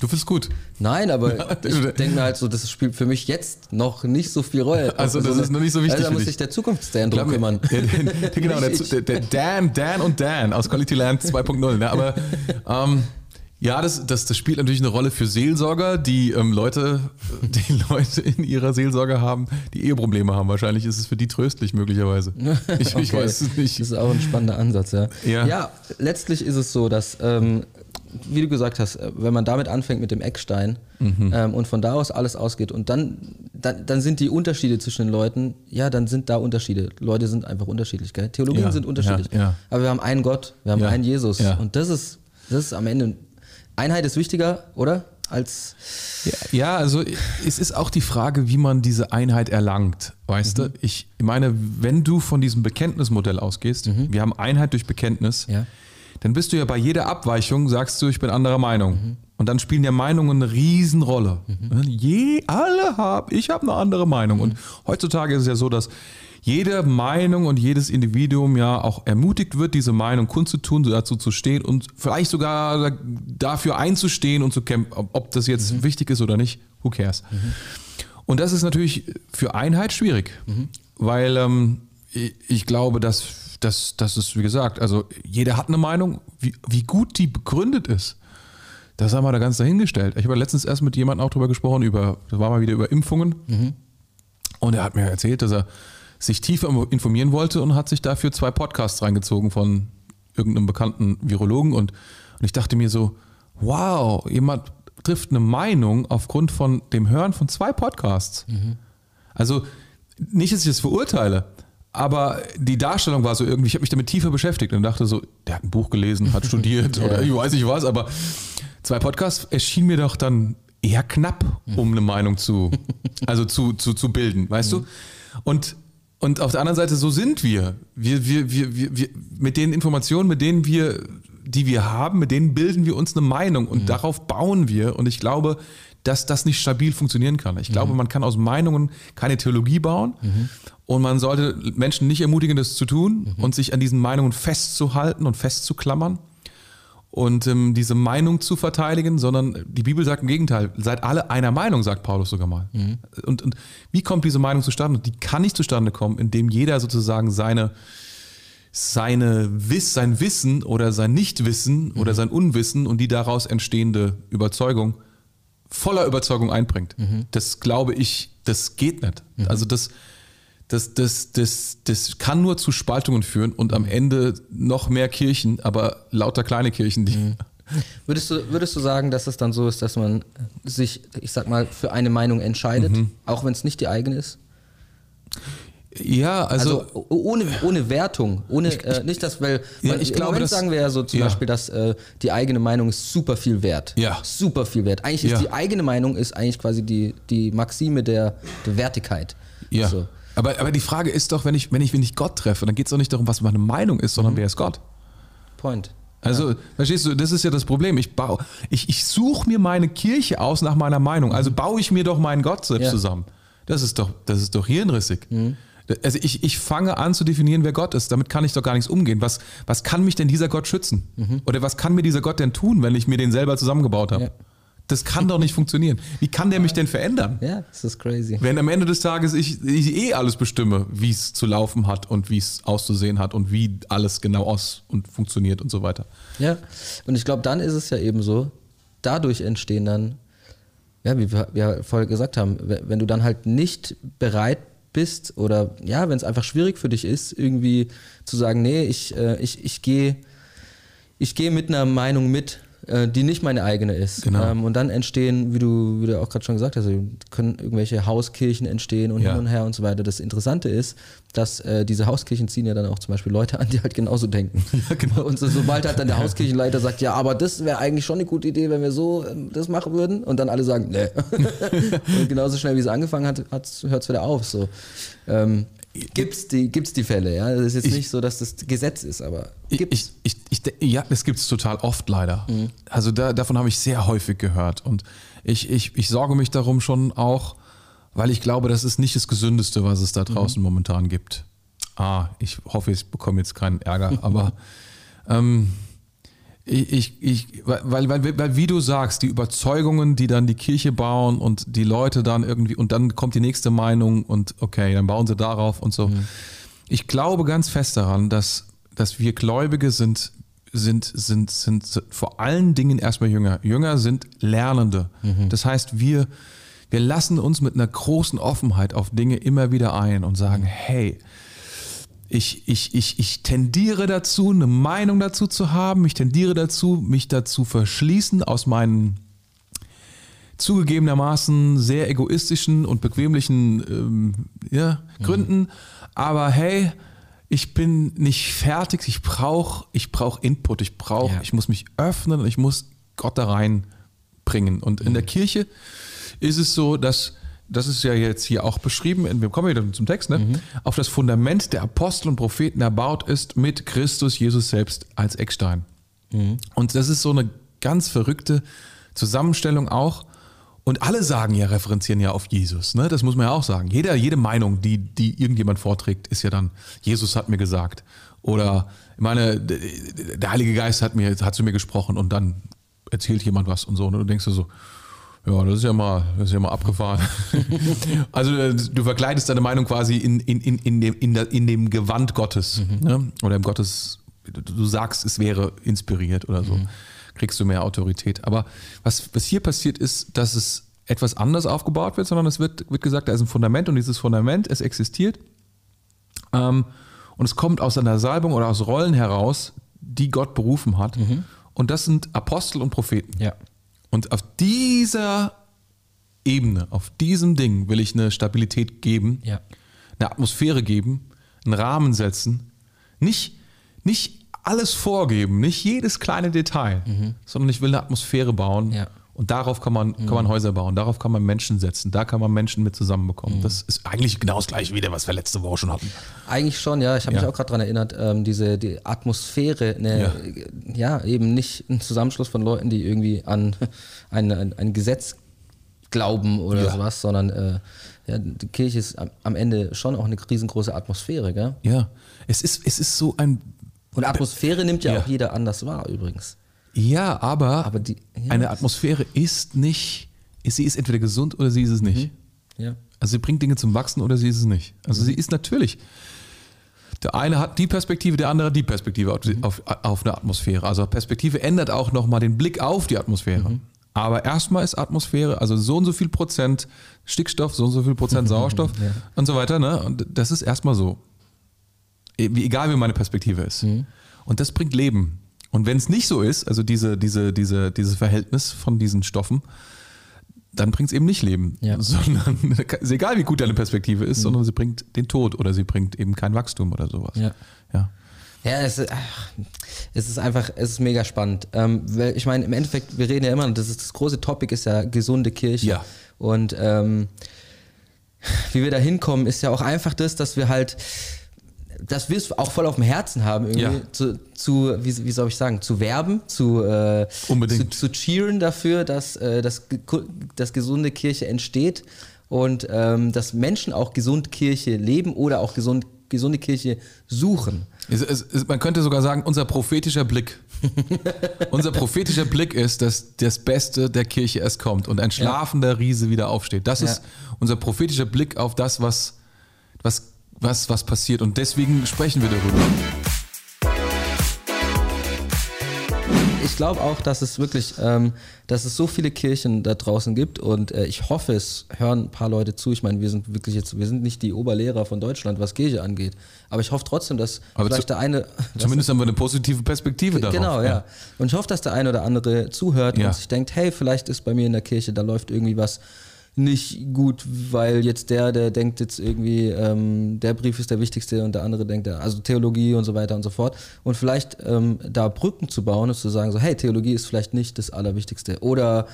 du findest gut. nein, aber Ja, ich denke mir halt so, das spielt für mich jetzt noch nicht so viel Rolle. Also, das ist noch nicht so wichtig Also, da muss sich der Zukunftsdan drum kümmern. Der, der, der, genau, der, ich. der, Dan, Dan und Dan aus Quality Land 2.0. Ne? Aber ähm, ja, das, das, das spielt natürlich eine Rolle für Seelsorger, die ähm, Leute, die Leute in ihrer Seelsorge haben, die Eheprobleme haben. Wahrscheinlich ist es für die tröstlich möglicherweise. Ich, ich Okay. weiß es nicht. Das ist auch ein spannender Ansatz, ja. Ja. letztlich ist es so, dass, ähm, wie du gesagt hast, äh, wenn man damit anfängt mit dem Eckstein Mhm. ähm, und von da aus alles ausgeht und dann, dann, dann sind die Unterschiede zwischen den Leuten, ja, dann sind da Unterschiede. Leute sind einfach unterschiedlich, gell? Theologien Ja, sind unterschiedlich. ja, ja. Aber wir haben einen Gott, wir haben einen Jesus. Und das ist, das ist am Ende, Einheit ist wichtiger, oder? Als, Ja, ja, also es ist auch die Frage, wie man diese Einheit erlangt. Weißt du, ich meine, wenn du von diesem Bekenntnismodell ausgehst, wir haben Einheit durch Bekenntnis, Ja. Dann bist du ja bei jeder Abweichung, sagst du, ich bin anderer Meinung. Und dann spielen ja Meinungen eine Riesenrolle. Je, alle haben, ich habe eine andere Meinung. Und heutzutage ist es ja so, dass jede Meinung und jedes Individuum ja auch ermutigt wird, diese Meinung kundzutun, dazu zu stehen und vielleicht sogar da- dafür einzustehen und zu kämpfen, ob, das jetzt wichtig ist oder nicht, who cares. Und das ist natürlich für Einheit schwierig, weil ähm, ich glaube, dass, dass, dass es, wie gesagt, also jeder hat eine Meinung, wie, wie gut die begründet ist. Das haben wir da ganz dahingestellt. Ich habe letztens erst mit jemandem auch drüber gesprochen, über, das war mal wieder über Impfungen. Und er hat mir erzählt, dass er sich tiefer informieren wollte und hat sich dafür zwei Podcasts reingezogen von irgendeinem bekannten Virologen. Und, und ich dachte mir so, wow, jemand trifft eine Meinung aufgrund von dem Hören von zwei Podcasts. Also nicht, dass ich das verurteile, aber die Darstellung war so irgendwie, ich habe mich damit tiefer beschäftigt und dachte so, der hat ein Buch gelesen, hat studiert oder ich weiß nicht was, aber zwei Podcasts erschien mir doch dann eher knapp, um eine Meinung zu, also zu, zu, zu bilden, weißt du? Und, und auf der anderen Seite, so sind wir. Wir, wir, wir, wir, wir. Mit den Informationen, mit denen wir, die wir haben, mit denen bilden wir uns eine Meinung und darauf bauen wir. Und ich glaube, dass das nicht stabil funktionieren kann. Ich glaube, man kann aus Meinungen keine Theologie bauen und man sollte Menschen nicht ermutigen, das zu tun und sich an diesen Meinungen festzuhalten und festzuklammern und ähm, diese Meinung zu verteidigen, sondern die Bibel sagt im Gegenteil, seid alle einer Meinung, sagt Paulus sogar mal. Und, und wie kommt diese Meinung zustande? Die kann nicht zustande kommen, indem jeder sozusagen seine, seine Wiss, sein Wissen oder sein Nichtwissen oder sein Unwissen und die daraus entstehende Überzeugung voller Überzeugung einbringt. Das glaube ich, das geht nicht. Also das, das, das, das, das kann nur zu Spaltungen führen und am Ende noch mehr Kirchen, aber lauter kleine Kirchen, die. Würdest du, würdest du sagen, dass es dann so ist, dass man sich, ich sag mal, für eine Meinung entscheidet, Mhm. auch wenn es nicht die eigene ist? Ja, also, Also, ohne, ohne Wertung, ohne äh, nicht das, weil Ja, ich glaube, dass- sagen wir ja so zum ja. Beispiel, dass äh, die eigene Meinung ist super viel wert. Ja. Super viel wert. Eigentlich ist Ja. die eigene Meinung ist eigentlich quasi die, die Maxime der, der Wertigkeit. ja. So. Aber, aber die Frage ist doch, wenn ich, wenn ich, wenn ich Gott treffe, dann geht es doch nicht darum, was meine Meinung ist, Mhm. sondern wer ist Gott? Point. Also, verstehst du, das ist ja das Problem. Ich baue, ich, ich suche mir meine Kirche aus nach meiner Meinung. Also baue ich mir doch meinen Gott selbst Ja. zusammen. Das ist doch, das ist doch hirnrissig. Also ich, ich fange an zu definieren, wer Gott ist. Damit kann ich doch gar nichts umgehen. Was, was kann mich denn dieser Gott schützen? Oder was kann mir dieser Gott denn tun, wenn ich mir den selber zusammengebaut habe? Ja. Das kann doch nicht funktionieren. Wie kann der mich denn verändern? Ja, das ist crazy. Wenn am Ende des Tages ich, ich eh alles bestimme, wie es zu laufen hat und wie es auszusehen hat und wie alles genau aus und funktioniert und so weiter. Ja, und ich glaube, dann ist es ja eben so, dadurch entstehen dann, ja, wie wir, wir vorher gesagt haben, we- wenn du dann halt nicht bereit bist oder ja, wenn es einfach schwierig für dich ist, irgendwie zu sagen, nee, ich, äh, ich, ich gehe ich gehe mit einer Meinung mit, die nicht meine eigene ist. Genau. Ähm, und dann entstehen, wie du, wie du auch gerade schon gesagt hast, können irgendwelche Hauskirchen entstehen und Ja. hin und her und so weiter. Das Interessante ist, dass äh, diese Hauskirchen ziehen ja dann auch zum Beispiel Leute an, die halt genauso denken. genau. Und so, sobald halt dann der Hauskirchenleiter sagt, ja, aber das wäre eigentlich schon eine gute Idee, wenn wir so ähm, das machen würden. Und dann alle sagen, nee. und genauso schnell wie es angefangen hat, hört es wieder auf. So. Ähm, gibt's die, gibt's die Fälle, ja. Das ist jetzt Ich- nicht so, dass das Gesetz ist, aber gibt's. ich, ich, ja, das gibt es total oft leider. Mhm. Also da, davon habe ich sehr häufig gehört. Und ich, ich, ich sorge mich darum schon auch, weil ich glaube, das ist nicht das Gesündeste, was es da Mhm. draußen momentan gibt. Ah, ich hoffe, ich bekomme jetzt keinen Ärger, aber ähm, ich, ich, ich, weil, weil, weil, wie du sagst, die Überzeugungen, die dann die Kirche bauen und die Leute dann irgendwie, und dann kommt die nächste Meinung und okay, dann bauen sie darauf und so. Ich glaube ganz fest daran, dass, dass wir Gläubige sind, sind, sind, sind vor allen Dingen erstmal Jünger. Jünger sind Lernende. Das heißt, wir, wir lassen uns mit einer großen Offenheit auf Dinge immer wieder ein und sagen, hey, ich, ich, ich, ich tendiere dazu, eine Meinung dazu zu haben. Ich tendiere dazu, mich dazu verschließen aus meinen zugegebenermaßen sehr egoistischen und bequemlichen ähm, ja, Gründen. Aber hey, ich bin nicht fertig. Ich brauche ich brauch Input. Ich brauche, Ja. ich muss mich öffnen und ich muss Gott da reinbringen. Und in der Kirche ist es so, dass das ist ja jetzt hier auch beschrieben, wir kommen wieder zum Text, ne? auf das Fundament der Apostel und Propheten erbaut ist mit Christus Jesus selbst als Eckstein. Und das ist so eine ganz verrückte Zusammenstellung auch. Und alle sagen ja, referenzieren ja auf Jesus. Ne? Das muss man ja auch sagen. Jeder, jede Meinung, die, die irgendjemand vorträgt, ist ja dann, Jesus hat mir gesagt. Oder, ich meine, der Heilige Geist hat, mir, hat zu mir gesprochen und dann erzählt jemand was und so. Und du denkst dir so, ja, das ist ja mal, das ist ja mal abgefahren. also äh, du verkleidest deine Meinung quasi in, in, in, in, dem, in, der, in dem Gewand Gottes. Ne? Oder im Gottes, du- sagst, es wäre inspiriert oder so. Kriegst du mehr Autorität. Aber was, was hier passiert ist, dass es etwas anders aufgebaut wird, sondern es wird, wird gesagt, da ist ein Fundament und dieses Fundament, es existiert. Ähm, und es kommt aus einer Salbung oder aus Rollen heraus, die Gott berufen hat. Und das sind Apostel und Propheten. Ja. Und auf dieser Ebene, auf diesem Ding will ich eine Stabilität geben, Ja. eine Atmosphäre geben, einen Rahmen setzen. Nicht, nicht alles vorgeben, nicht jedes kleine Detail, sondern ich will eine Atmosphäre bauen. Ja. Und darauf kann man, kann man Häuser bauen, darauf kann man Menschen setzen, da kann man Menschen mit zusammenbekommen. Das ist eigentlich genau das gleiche wieder, was wir letzte Woche schon hatten. Eigentlich schon, ja. Ich habe mich Ja. auch gerade daran erinnert, ähm, diese die Atmosphäre, eine, ja. eben nicht ein Zusammenschluss von Leuten, die irgendwie an ein, ein, ein Gesetz glauben oder Ja. sowas, sondern äh, ja, die Kirche ist am, am Ende schon auch eine riesengroße Atmosphäre, gell? Ja, es ist, es ist so ein Und Atmosphäre nimmt ja, Ja. auch jeder anders wahr übrigens. Ja, aber, Aber die- ja, eine Atmosphäre ist nicht, ist, sie ist entweder gesund oder sie ist es nicht. Ja. Also sie bringt Dinge zum Wachsen oder sie ist es nicht. Also sie ist natürlich. Der eine hat die Perspektive, der andere die Perspektive auf, Mhm. auf, auf eine Atmosphäre. Also Perspektive ändert auch nochmal den Blick auf die Atmosphäre. Mhm. Aber erstmal ist Atmosphäre, also so und so viel Prozent Stickstoff, so und so viel Prozent Sauerstoff Ja. und so weiter. Ne? Und das ist erstmal so. E- Egal wie meine Perspektive ist. Mhm. Und das bringt Leben. Und wenn es nicht so ist, also diese, diese, diese, dieses Verhältnis von diesen Stoffen, dann bringt es eben nicht Leben. Ja. Sondern ist egal, wie gut deine Perspektive ist, sondern sie bringt den Tod oder sie bringt eben kein Wachstum oder sowas. Ja. ja. Ja, es ist, ach, es ist einfach, es ist mega spannend. Ähm, weil ich meine, im Endeffekt, wir reden ja immer, das, ist, das große Topic ist ja gesunde Kirche. Ja. Und ähm, wie wir da hinkommen, ist ja auch einfach das, dass wir halt, dass wir es auch voll auf dem Herzen haben, irgendwie Ja. zu, zu wie, wie soll ich sagen, zu werben, zu, äh, zu, zu cheeren dafür, dass, äh, dass, dass gesunde Kirche entsteht und ähm, dass Menschen auch gesund Kirche leben oder auch gesund, gesunde Kirche suchen. Es, es, es, man könnte sogar sagen, unser prophetischer Blick. unser prophetischer Blick ist, dass das Beste der Kirche erst kommt und ein schlafender Riese wieder aufsteht. Das Ja. ist unser prophetischer Blick auf das, was, was, was, was passiert. Und deswegen sprechen wir darüber. ich glaube auch, dass es wirklich, ähm, dass es so viele Kirchen da draußen gibt und äh, ich hoffe, es hören ein paar Leute zu. Ich meine, wir sind wirklich jetzt, wir sind nicht die Oberlehrer von Deutschland, was Kirche angeht. Aber ich hoffe trotzdem, dass Aber vielleicht zu- der eine. Zumindest haben wir eine positive Perspektive darauf. Genau, ja. Und ich hoffe, dass der eine oder andere zuhört Ja. und sich denkt, hey, vielleicht ist bei mir in der Kirche, da läuft irgendwie was nicht gut, weil jetzt der, der denkt jetzt irgendwie, ähm, der Brief ist der wichtigste und der andere denkt, der, also Theologie und so weiter und so fort. Und vielleicht ähm, da Brücken zu bauen und zu sagen, so, hey, Theologie ist vielleicht nicht das Allerwichtigste oder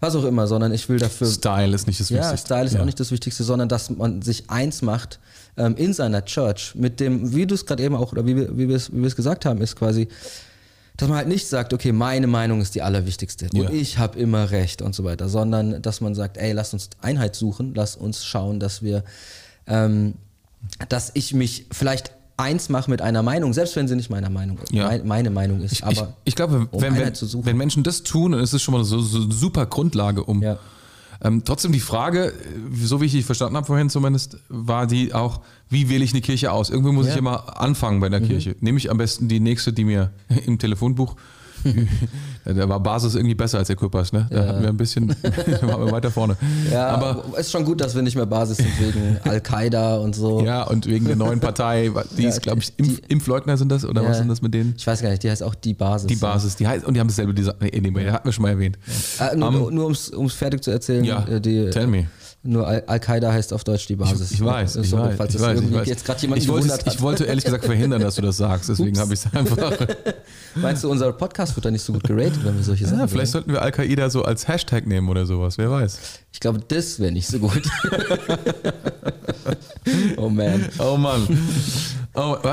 was auch immer, sondern ich will dafür Style ist nicht das ja, Wichtigste. Style ist Ja. auch nicht das Wichtigste, sondern dass man sich eins macht ähm, in seiner Church mit dem, wie du es gerade eben auch, oder wie wir, wie wir es wie wir es gesagt haben, ist quasi, dass man halt nicht sagt, okay, meine Meinung ist die allerwichtigste Ja. und ich habe immer recht und so weiter, sondern dass man sagt, ey, lass uns Einheit suchen, lass uns schauen, dass wir, ähm, dass ich mich vielleicht eins mache mit einer Meinung, selbst wenn sie nicht meiner Meinung, Ja. mein, meine Meinung ist, Ich, aber ich, ich glaube, um wenn, wenn, zu suchen. wenn Menschen das tun, dann ist es schon mal so, so eine super Grundlage, um. Ja. Ähm, trotzdem die Frage, äh, so wie ich die verstanden habe vorhin zumindest, war die auch, wie wähle ich eine Kirche aus? Irgendwie muss Ja. ich immer anfangen bei der Kirche. Nehme ich am besten die nächste, die mir im Telefonbuch. da war Basis irgendwie besser als Equipas, ne? Da hatten wir ein bisschen, waren wir weiter vorne. ja, Aber ist schon gut, dass wir nicht mehr Basis sind wegen Al-Qaida und so. ja, und wegen der neuen Partei, die Ja, ist, glaube ich, die- Impf, Impfleugner sind das, oder Ja. was sind das mit denen? Ich weiß gar nicht, die heißt auch die Basis. Die Basis, die heißt, und die haben dasselbe Design. Nee, anyway, da hatten wir schon mal erwähnt. Ja. Äh, nur um es fertig zu erzählen, ja, äh, die, tell me. Nur Al- Al-Qaida heißt auf Deutsch die Basis. Ich weiß, ich so, weiß, falls ich weiß, ich weiß. jetzt gerade jemand ich wollte, hat. ich wollte ehrlich gesagt verhindern, dass du das sagst, deswegen habe ich es einfach. Meinst du, unser Podcast wird da nicht so gut geratet, wenn wir solche Sachen Ja, vielleicht sagen? sollten wir Al-Qaida so als Hashtag nehmen oder sowas, wer weiß. Ich glaube, das wäre nicht so gut. oh man. Oh Mann. Oh, äh,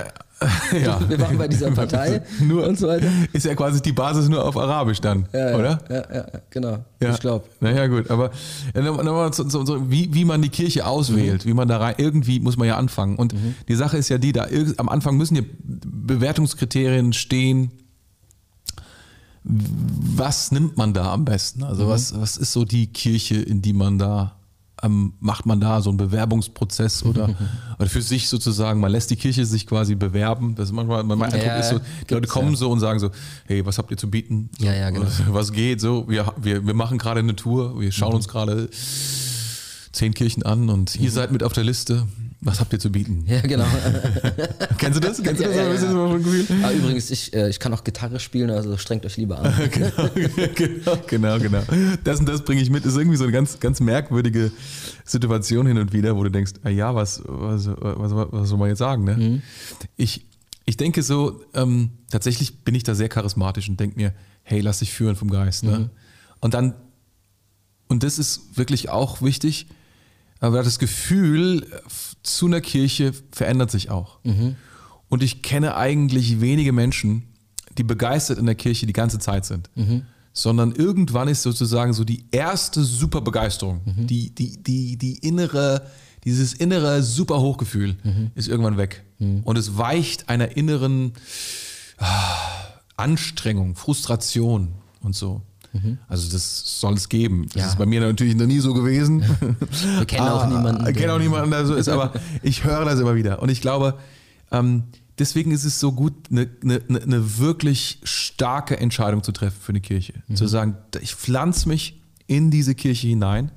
äh, ja. Wir waren bei dieser Partei Nur, und so weiter. Ist ja quasi die Basis nur auf Arabisch dann, Ja, oder? Ja, ja, ja genau. Ja. Ich glaube. Naja, gut, aber äh, noch- noch mal zu- zu- zu- wie, wie man die Kirche auswählt, wie man da rein, irgendwie muss man ja anfangen. Und die Sache ist ja die, da am Anfang müssen ja Bewertungskriterien stehen. Was nimmt man da am besten? Also was, was ist so die Kirche, in die man da, ähm, macht man da so einen Bewerbungsprozess oder, oder für sich sozusagen, man lässt die Kirche sich quasi bewerben. Das ist manchmal, mein Eindruck Ja, ist so, die Leute kommen ja. so und sagen so, hey, was habt ihr zu bieten? So, Ja, ja, genau. was- geht so? Wir, wir, wir machen gerade eine Tour, wir Mhm. schauen uns gerade zehn Kirchen an und ihr seid mit auf der Liste. Was habt ihr zu bieten? Ja, genau. Kennst du das? Kennst du das? ja, ja. ein Gefühl? ah, übrigens, ich, äh, ich kann auch Gitarre spielen, also strengt euch lieber an. genau, genau, genau. Das und das bringe ich mit. Das ist irgendwie so eine ganz, ganz merkwürdige Situation hin und wieder, wo du denkst, ah ja, was, was, was, was soll man jetzt sagen? Ne? Mhm. Ich, ich denke so, ähm, tatsächlich bin ich da sehr charismatisch und denke mir, hey, lass dich führen vom Geist. Mhm. Ne? Und dann, und das ist wirklich auch wichtig, aber das Gefühl zu einer Kirche verändert sich auch. Mhm. Und ich kenne eigentlich wenige Menschen, die begeistert in der Kirche die ganze Zeit sind. Mhm. Sondern irgendwann ist sozusagen so die erste super Begeisterung, Mhm. die, die, die, die innere, dieses innere super Hochgefühl ist irgendwann weg. Und es weicht einer inneren ah, Anstrengung, Frustration und so. Also das soll es geben. Das Mhm. Ja. ist bei mir natürlich noch nie so gewesen. Wir kennen auch niemanden. Ich kenne auch niemanden, der so ist, aber ich höre das immer wieder. Und ich glaube, ähm, deswegen ist es so gut, eine, eine, eine wirklich starke Entscheidung zu treffen für eine Kirche. Mhm. Zu sagen, ich pflanze mich in diese Kirche hinein,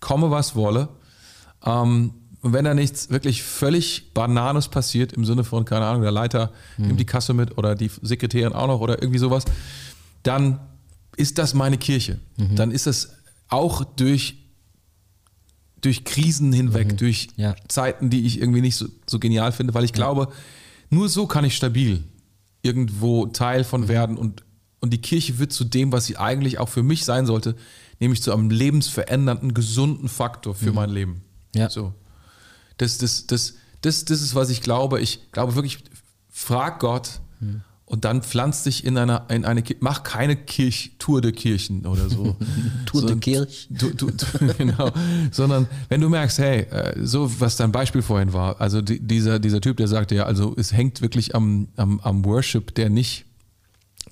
komme was wolle. Ähm, und wenn da nichts wirklich völlig Bananes passiert, im Sinne von, keine Ahnung, der Leiter mhm. nimmt die Kasse mit oder die Sekretärin auch noch oder irgendwie sowas, dann ist das meine Kirche. Mhm. Dann ist es auch durch, durch Krisen hinweg, mhm. durch ja. Zeiten, die ich irgendwie nicht so, so genial finde, weil ich ja. glaube, nur so kann ich stabil irgendwo Teil von mhm. werden und, und die Kirche wird zu dem, was sie eigentlich auch für mich sein sollte, nämlich zu einem lebensverändernden, gesunden Faktor für mhm. mein Leben. Ja. So. Das, das, das, das, das ist, was ich glaube. Ich glaube wirklich, frag Gott hm. Und dann pflanzt dich in, einer, in eine Mach keine Kirch, Tour de Kirchen oder so. Tour de Kirch. Du, du, genau. Sondern wenn du merkst, hey, äh, so was dein Beispiel vorhin war, also die, dieser, dieser Typ, der sagte ja, also es hängt wirklich am, am, am Worship, der nicht,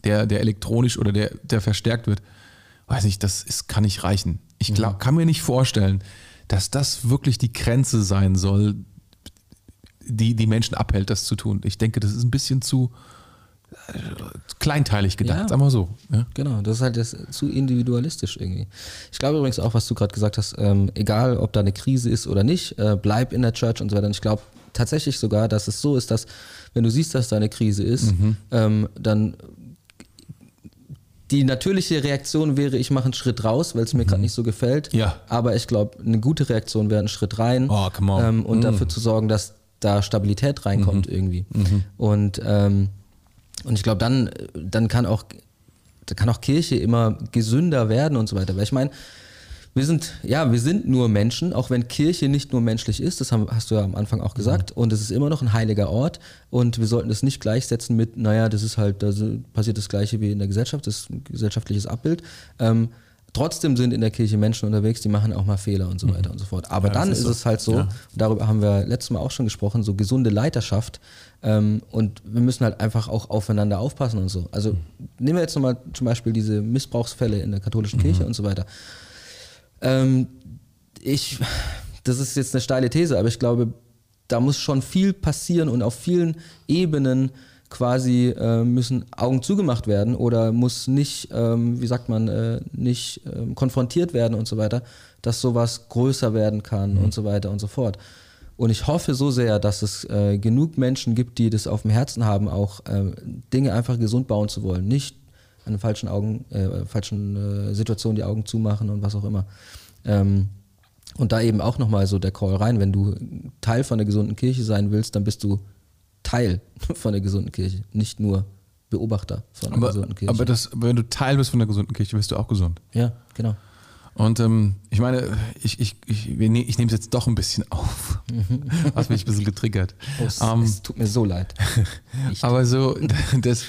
der, der elektronisch oder der, der verstärkt wird, weiß ich, das ist, kann nicht reichen. Ich glaub, mhm. kann mir nicht vorstellen, dass das wirklich die Grenze sein soll, die die Menschen abhält, das zu tun. Ich denke, das ist ein bisschen zu kleinteilig gedacht, ja, sagen wir so. Ja? Genau, das ist halt das, zu individualistisch irgendwie. Ich glaube übrigens auch, was du gerade gesagt hast, ähm, egal ob da eine Krise ist oder nicht, äh, bleib in der Church und so weiter. Und ich glaube tatsächlich sogar, dass es so ist, dass wenn du siehst, dass da eine Krise ist, mhm. ähm, dann die natürliche Reaktion wäre, ich mache einen Schritt raus, weil es mir mhm. gerade nicht so gefällt. Ja. Aber ich glaube, eine gute Reaktion wäre ein Schritt rein oh, come on. Ähm, und mhm. dafür zu sorgen, dass da Stabilität reinkommt mhm. irgendwie. Mhm. Und, ähm, und ich glaube, dann, dann kann auch, kann auch Kirche immer gesünder werden und so weiter. Weil ich meine, wir sind, ja, wir sind nur Menschen, auch wenn Kirche nicht nur menschlich ist, das hast du ja am Anfang auch gesagt, mhm. und es ist immer noch ein heiliger Ort und wir sollten das nicht gleichsetzen mit, naja, das ist halt, da passiert das Gleiche wie in der Gesellschaft, das ist ein gesellschaftliches Abbild. Ähm, trotzdem sind in der Kirche Menschen unterwegs, die machen auch mal Fehler und so mhm. weiter und so fort. Aber ja, dann ist, so. es halt so, ja. darüber haben wir letztes Mal auch schon gesprochen, so gesunde Leiterschaft. Ähm, und wir müssen halt einfach auch aufeinander aufpassen und so. Also mhm. nehmen wir jetzt nochmal zum Beispiel diese Missbrauchsfälle in der katholischen mhm. Kirche und so weiter. Ähm, ich, das ist jetzt eine steile These, aber ich glaube, da muss schon viel passieren und auf vielen Ebenen quasi äh, müssen Augen zugemacht werden oder muss nicht, ähm, wie sagt man, äh, nicht äh, konfrontiert werden und so weiter, dass sowas größer werden kann mhm. und so weiter und so fort. Und ich hoffe so sehr, dass es äh, genug Menschen gibt, die das auf dem Herzen haben, auch äh, Dinge einfach gesund bauen zu wollen. Nicht an falschen Augen, äh, falschen äh, Situationen die Augen zumachen und was auch immer. Ähm, und da eben auch nochmal so der Call rein, wenn du Teil von der gesunden Kirche sein willst, dann bist du Teil von der gesunden Kirche, nicht nur Beobachter von der aber, gesunden Kirche. Aber das, wenn du Teil bist von der gesunden Kirche, bist du auch gesund. Ja, genau. Und ähm, ich meine, ich, ich, ich, ich nehme es jetzt doch ein bisschen auf. Hast mich ein bisschen getriggert. Es, um, es tut mir so leid. aber so, das,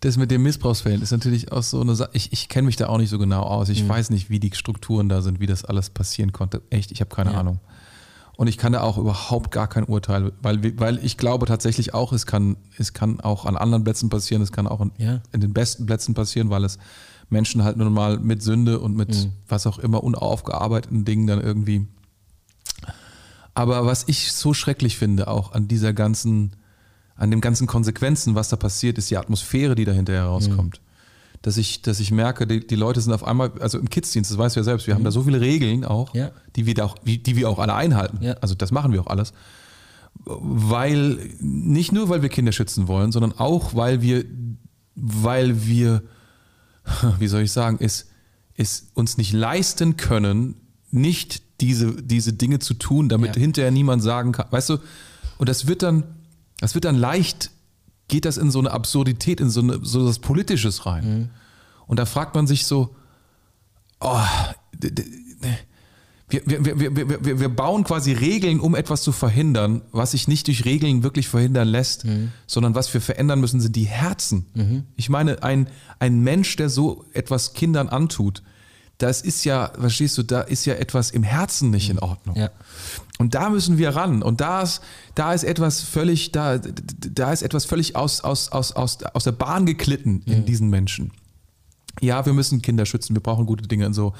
das mit den Missbrauchsfällen ist natürlich auch so eine Sache. Ich, ich kenne mich da auch nicht so genau aus. Ich mhm. weiß nicht, wie die Strukturen da sind, wie das alles passieren konnte. Echt, ich habe keine ja. Ahnung. Und ich kann da auch überhaupt gar kein Urteil, weil, weil ich glaube tatsächlich auch, es kann, es kann auch an anderen Plätzen passieren, es kann auch in, ja. in den besten Plätzen passieren, weil es Menschen halt nun mal mit Sünde und mit mhm. was auch immer unaufgearbeiteten Dingen dann irgendwie. Aber was ich so schrecklich finde, auch an dieser ganzen an den ganzen Konsequenzen, was da passiert, ist die Atmosphäre, die dahinter herauskommt. Mhm. Dass ich, dass ich merke, die, die Leute sind auf einmal, also im Kidsdienst, das weißt du ja selbst, wir mhm. haben da so viele Regeln auch, ja. die, wir da auch die wir auch alle einhalten. Ja. Also das machen wir auch alles. Weil, nicht nur, weil wir Kinder schützen wollen, sondern auch, weil wir, weil wir, wie soll ich sagen, es, es uns nicht leisten können, nicht diese, diese Dinge zu tun, damit ja. hinterher niemand sagen kann, weißt du, und das wird dann, das wird dann leicht, geht das in so eine Absurdität, in so, eine, so was Politisches rein. Mhm. Und da fragt man sich so, oh, wir, wir, wir, wir, wir bauen quasi Regeln, um etwas zu verhindern, was sich nicht durch Regeln wirklich verhindern lässt, mhm. sondern was wir verändern müssen, sind die Herzen. Mhm. Ich meine, ein, ein Mensch, der so etwas Kindern antut, das ist ja, verstehst du, da ist ja etwas im Herzen nicht in Ordnung. Ja. Und da müssen wir ran. Und da ist, da ist etwas völlig, da, da ist etwas völlig aus, aus, aus, aus, aus der Bahn geklitten in mhm. diesen Menschen. Ja, wir müssen Kinder schützen, wir brauchen gute Dinge und so.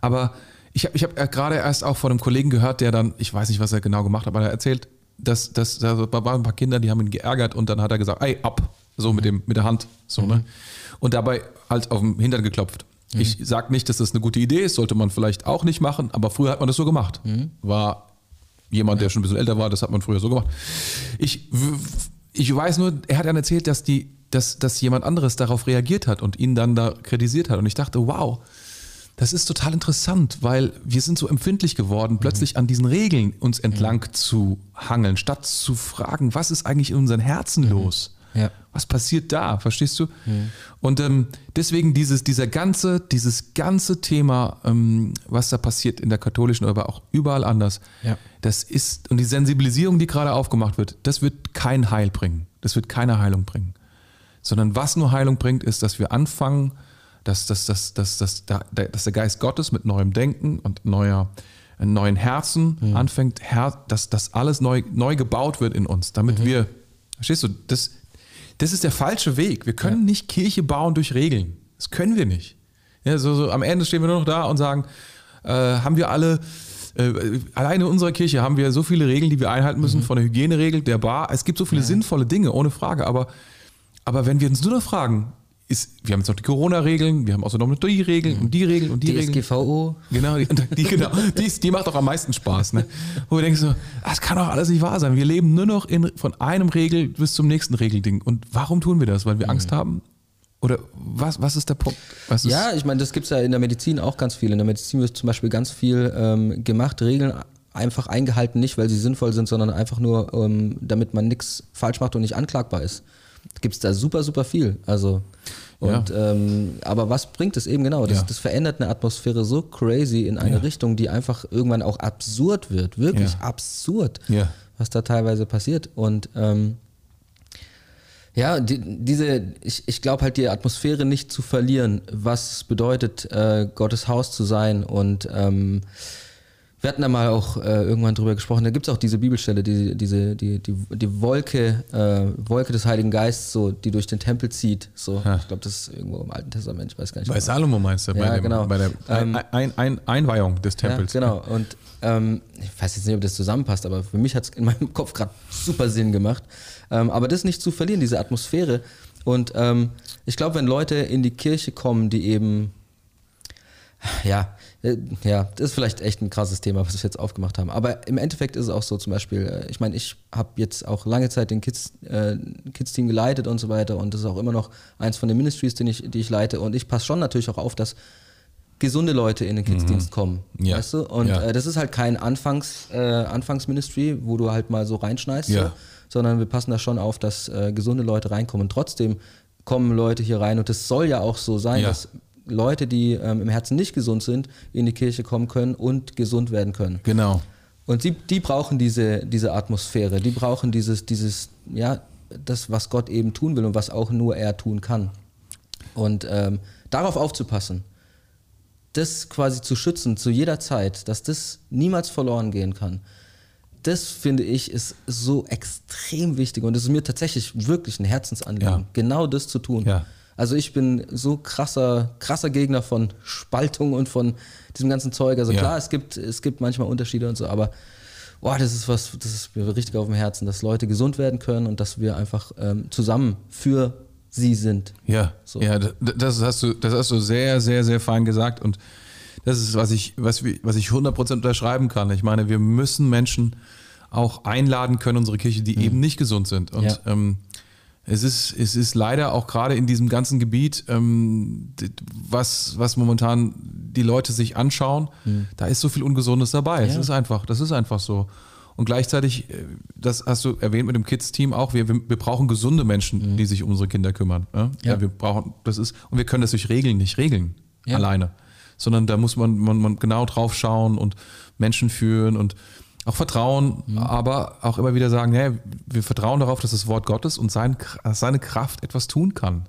Aber ich habe ich hab gerade erst auch von einem Kollegen gehört, der dann, ich weiß nicht, was er genau gemacht hat, aber er erzählt, dass, dass da waren ein paar Kinder, die haben ihn geärgert und dann hat er gesagt, ey, ab, so mit, dem, mit der Hand, so, ne? Und dabei halt auf den Hintern geklopft. Ich sage nicht, dass das eine gute Idee ist, sollte man vielleicht auch nicht machen, aber früher hat man das so gemacht. War jemand, der schon ein bisschen älter war, das hat man früher so gemacht. Ich, ich weiß nur, er hat dann erzählt, dass, die, dass, dass jemand anderes darauf reagiert hat und ihn dann da kritisiert hat. Und ich dachte, wow, das ist total interessant, weil wir sind so empfindlich geworden, plötzlich an diesen Regeln uns entlang zu hangeln, statt zu fragen, was ist eigentlich in unseren Herzen los? Ja. Was passiert da? Verstehst du? Und ähm, deswegen dieses, dieser ganze, dieses ganze Thema, ähm, was da passiert in der katholischen, aber auch überall anders, Ja. das ist, und die Sensibilisierung, die gerade aufgemacht wird, das wird kein Heil bringen. Das wird keine Heilung bringen. Sondern was nur Heilung bringt, ist, dass wir anfangen, dass, dass, dass, dass, dass, da- dass der Geist Gottes mit neuem Denken und neuer, neuen Herzen anfängt, Her dass das alles neu, neu gebaut wird in uns, damit wir, verstehst du, das, das ist der falsche Weg. Wir können nicht Kirche bauen durch Regeln. Das können wir nicht. Ja, so, so am Ende stehen wir nur noch da und sagen, äh, haben wir alle, äh, alleine in unserer Kirche haben wir so viele Regeln, die wir einhalten müssen, von der Hygieneregel, der Bar. Es gibt so viele sinnvolle Dinge, ohne Frage. Aber, aber wenn wir uns nur noch fragen, ist, wir haben jetzt noch die Corona-Regeln, wir haben außerdem noch die Regeln und die Regeln und die Regeln. DSGVO. Genau, die, die, genau, die, die macht doch am meisten Spaß. Ne? Wo du denkst so, das kann doch alles nicht wahr sein. Wir leben nur noch in, von einem Regel bis zum nächsten Regelding. Und warum tun wir das? Weil wir Angst haben? Oder was, was ist der Punkt? Ist, Ja, ich meine, das gibt es ja in der Medizin auch ganz viel. In der Medizin wird zum Beispiel ganz viel ähm, gemacht, Regeln einfach eingehalten, nicht weil sie sinnvoll sind, sondern einfach nur, ähm, damit man nichts falsch macht und nicht anklagbar ist. Gibt es da super, super viel. Also, und, ähm, aber was bringt es eben genau? Das, Ja. das verändert eine Atmosphäre so crazy in eine Ja. Richtung, die einfach irgendwann auch absurd wird. Wirklich Ja. absurd, Ja. was da teilweise passiert. Und ähm, ja, die, diese, ich, ich glaube halt die Atmosphäre nicht zu verlieren, was bedeutet, äh, Gottes Haus zu sein. Und ähm, wir hatten da mal auch äh, irgendwann drüber gesprochen, da gibt es auch diese Bibelstelle, die, diese, die, die, die Wolke, äh, Wolke des Heiligen Geistes, so, die durch den Tempel zieht. So, Ja. ich glaube, das ist irgendwo im Alten Testament, ich weiß gar nicht. Bei genau. Salomo meinst du? Ja, bei, dem, genau. bei der Ähm, ein, ein, ein, Einweihung des Tempels. Ja, genau. Und ähm, ich weiß jetzt nicht, ob das zusammenpasst, aber für mich hat es in meinem Kopf gerade super Sinn gemacht. Ähm, aber das nicht zu verlieren, diese Atmosphäre. Und ähm, ich glaube, wenn Leute in die Kirche kommen, die eben, ja, ja, das ist vielleicht echt ein krasses Thema, was wir jetzt aufgemacht haben. Aber im Endeffekt ist es auch so, zum Beispiel, äh, ich meine, ich habe jetzt auch lange Zeit den Kids, äh, Kids-Team geleitet und so weiter und das ist auch immer noch eins von den Ministries, den ich, die ich leite. Und ich passe schon natürlich auch auf, dass gesunde Leute in den Kids-Dienst kommen. Ja. Weißt du? Und Ja. äh, das ist halt kein Anfangs, äh, Anfangsministry, wo du halt mal so reinschneidest, Ja. so, sondern wir passen da schon auf, dass äh, gesunde Leute reinkommen. Trotzdem kommen Leute hier rein und es soll ja auch so sein, Ja. dass Leute, die ähm, im Herzen nicht gesund sind, in die Kirche kommen können und gesund werden können. Genau. Und sie, die brauchen diese, diese Atmosphäre, die brauchen dieses, dieses, ja, das, was Gott eben tun will und was auch nur er tun kann. Und ähm, darauf aufzupassen, das quasi zu schützen zu jeder Zeit, dass das niemals verloren gehen kann, das finde ich ist so extrem wichtig und es ist mir tatsächlich wirklich ein Herzensanliegen, Ja. genau das zu tun. Ja. Also ich bin so krasser, krasser Gegner von Spaltung und von diesem ganzen Zeug. Also Ja. klar, es gibt, es gibt manchmal Unterschiede und so, aber boah, das ist was, das ist mir richtig auf dem Herzen, dass Leute gesund werden können und dass wir einfach ähm, zusammen für sie sind. Ja, So. ja das, hast du, das hast du sehr, sehr, sehr fein gesagt und das ist, was ich, was, wir- was ich 100% unterschreiben kann. Ich meine, wir müssen Menschen auch einladen können, unsere Kirche, die eben nicht gesund sind. Und Ja. ähm, es, ist, es ist leider auch gerade in diesem ganzen Gebiet, ähm, was, was momentan die Leute sich anschauen, da ist so viel Ungesundes dabei. Es Ja. ist einfach, das ist einfach so. Und gleichzeitig, äh, das hast du erwähnt mit dem Kids-Team auch, wir, wir, brauchen gesunde Menschen, die sich um unsere Kinder kümmern. Ja? Ja. wir brauchen, das ist, und wir können das durch Regeln nicht regeln, Ja. alleine. Sondern da muss man, man, man genau drauf schauen und Menschen führen und auch vertrauen, aber auch immer wieder sagen, hey, wir vertrauen darauf, dass das Wort Gottes und sein, seine Kraft etwas tun kann.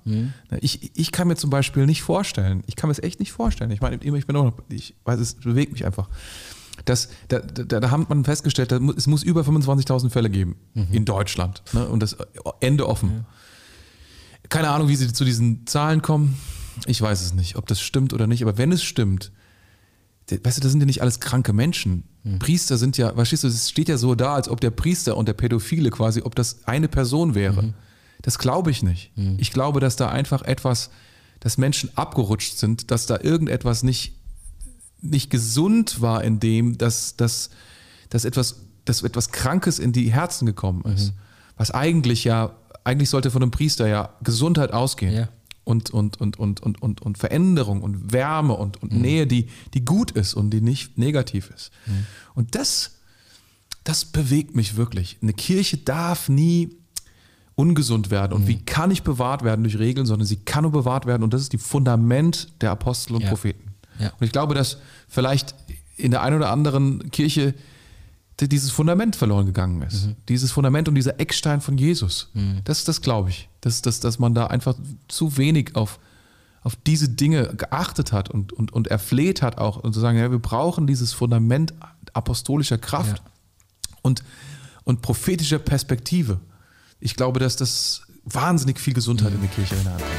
Ich, ich kann mir zum Beispiel nicht vorstellen, ich kann mir es echt nicht vorstellen. Ich meine, ich bin auch noch, ich weiß, es bewegt mich einfach. Das, da, da, da hat man festgestellt, es muss über 25.000 Fälle geben in Deutschland. Ne? Und das Ende offen. Keine Ahnung, wie sie zu diesen Zahlen kommen. Ich weiß es nicht, ob das stimmt oder nicht. Aber wenn es stimmt, weißt du, das sind ja nicht alles kranke Menschen. Priester sind ja, verstehst du, es steht ja so da, als ob der Priester und der Pädophile quasi, ob das eine Person wäre. Das glaube ich nicht. Ich glaube, dass da einfach etwas, dass Menschen abgerutscht sind, dass da irgendetwas nicht, nicht gesund war in dem, dass, dass, dass, etwas, dass etwas Krankes in die Herzen gekommen ist. Was eigentlich ja, eigentlich sollte von einem Priester ja Gesundheit ausgehen. Ja. Und, und, und, und, und, und, und Veränderung und Wärme und, und Nähe, die, die gut ist und die nicht negativ ist. Und das, das bewegt mich wirklich. Eine Kirche darf nie ungesund werden. Und wie kann ich bewahrt werden durch Regeln, sondern sie kann nur bewahrt werden. Und das ist die Fundament der Apostel und Ja. Propheten. Ja. Und ich glaube, dass vielleicht in der einen oder anderen Kirche di- dieses Fundament verloren gegangen ist. Dieses Fundament und dieser Eckstein von Jesus. Das, das glaube ich. Das, das, dass man da einfach zu wenig auf, auf diese Dinge geachtet hat und, und, und erfleht hat auch und zu sagen, ja, wir brauchen dieses Fundament apostolischer Kraft Ja. und, und prophetischer Perspektive. Ich glaube, dass das wahnsinnig viel Gesundheit in die Kirche hineinbringt.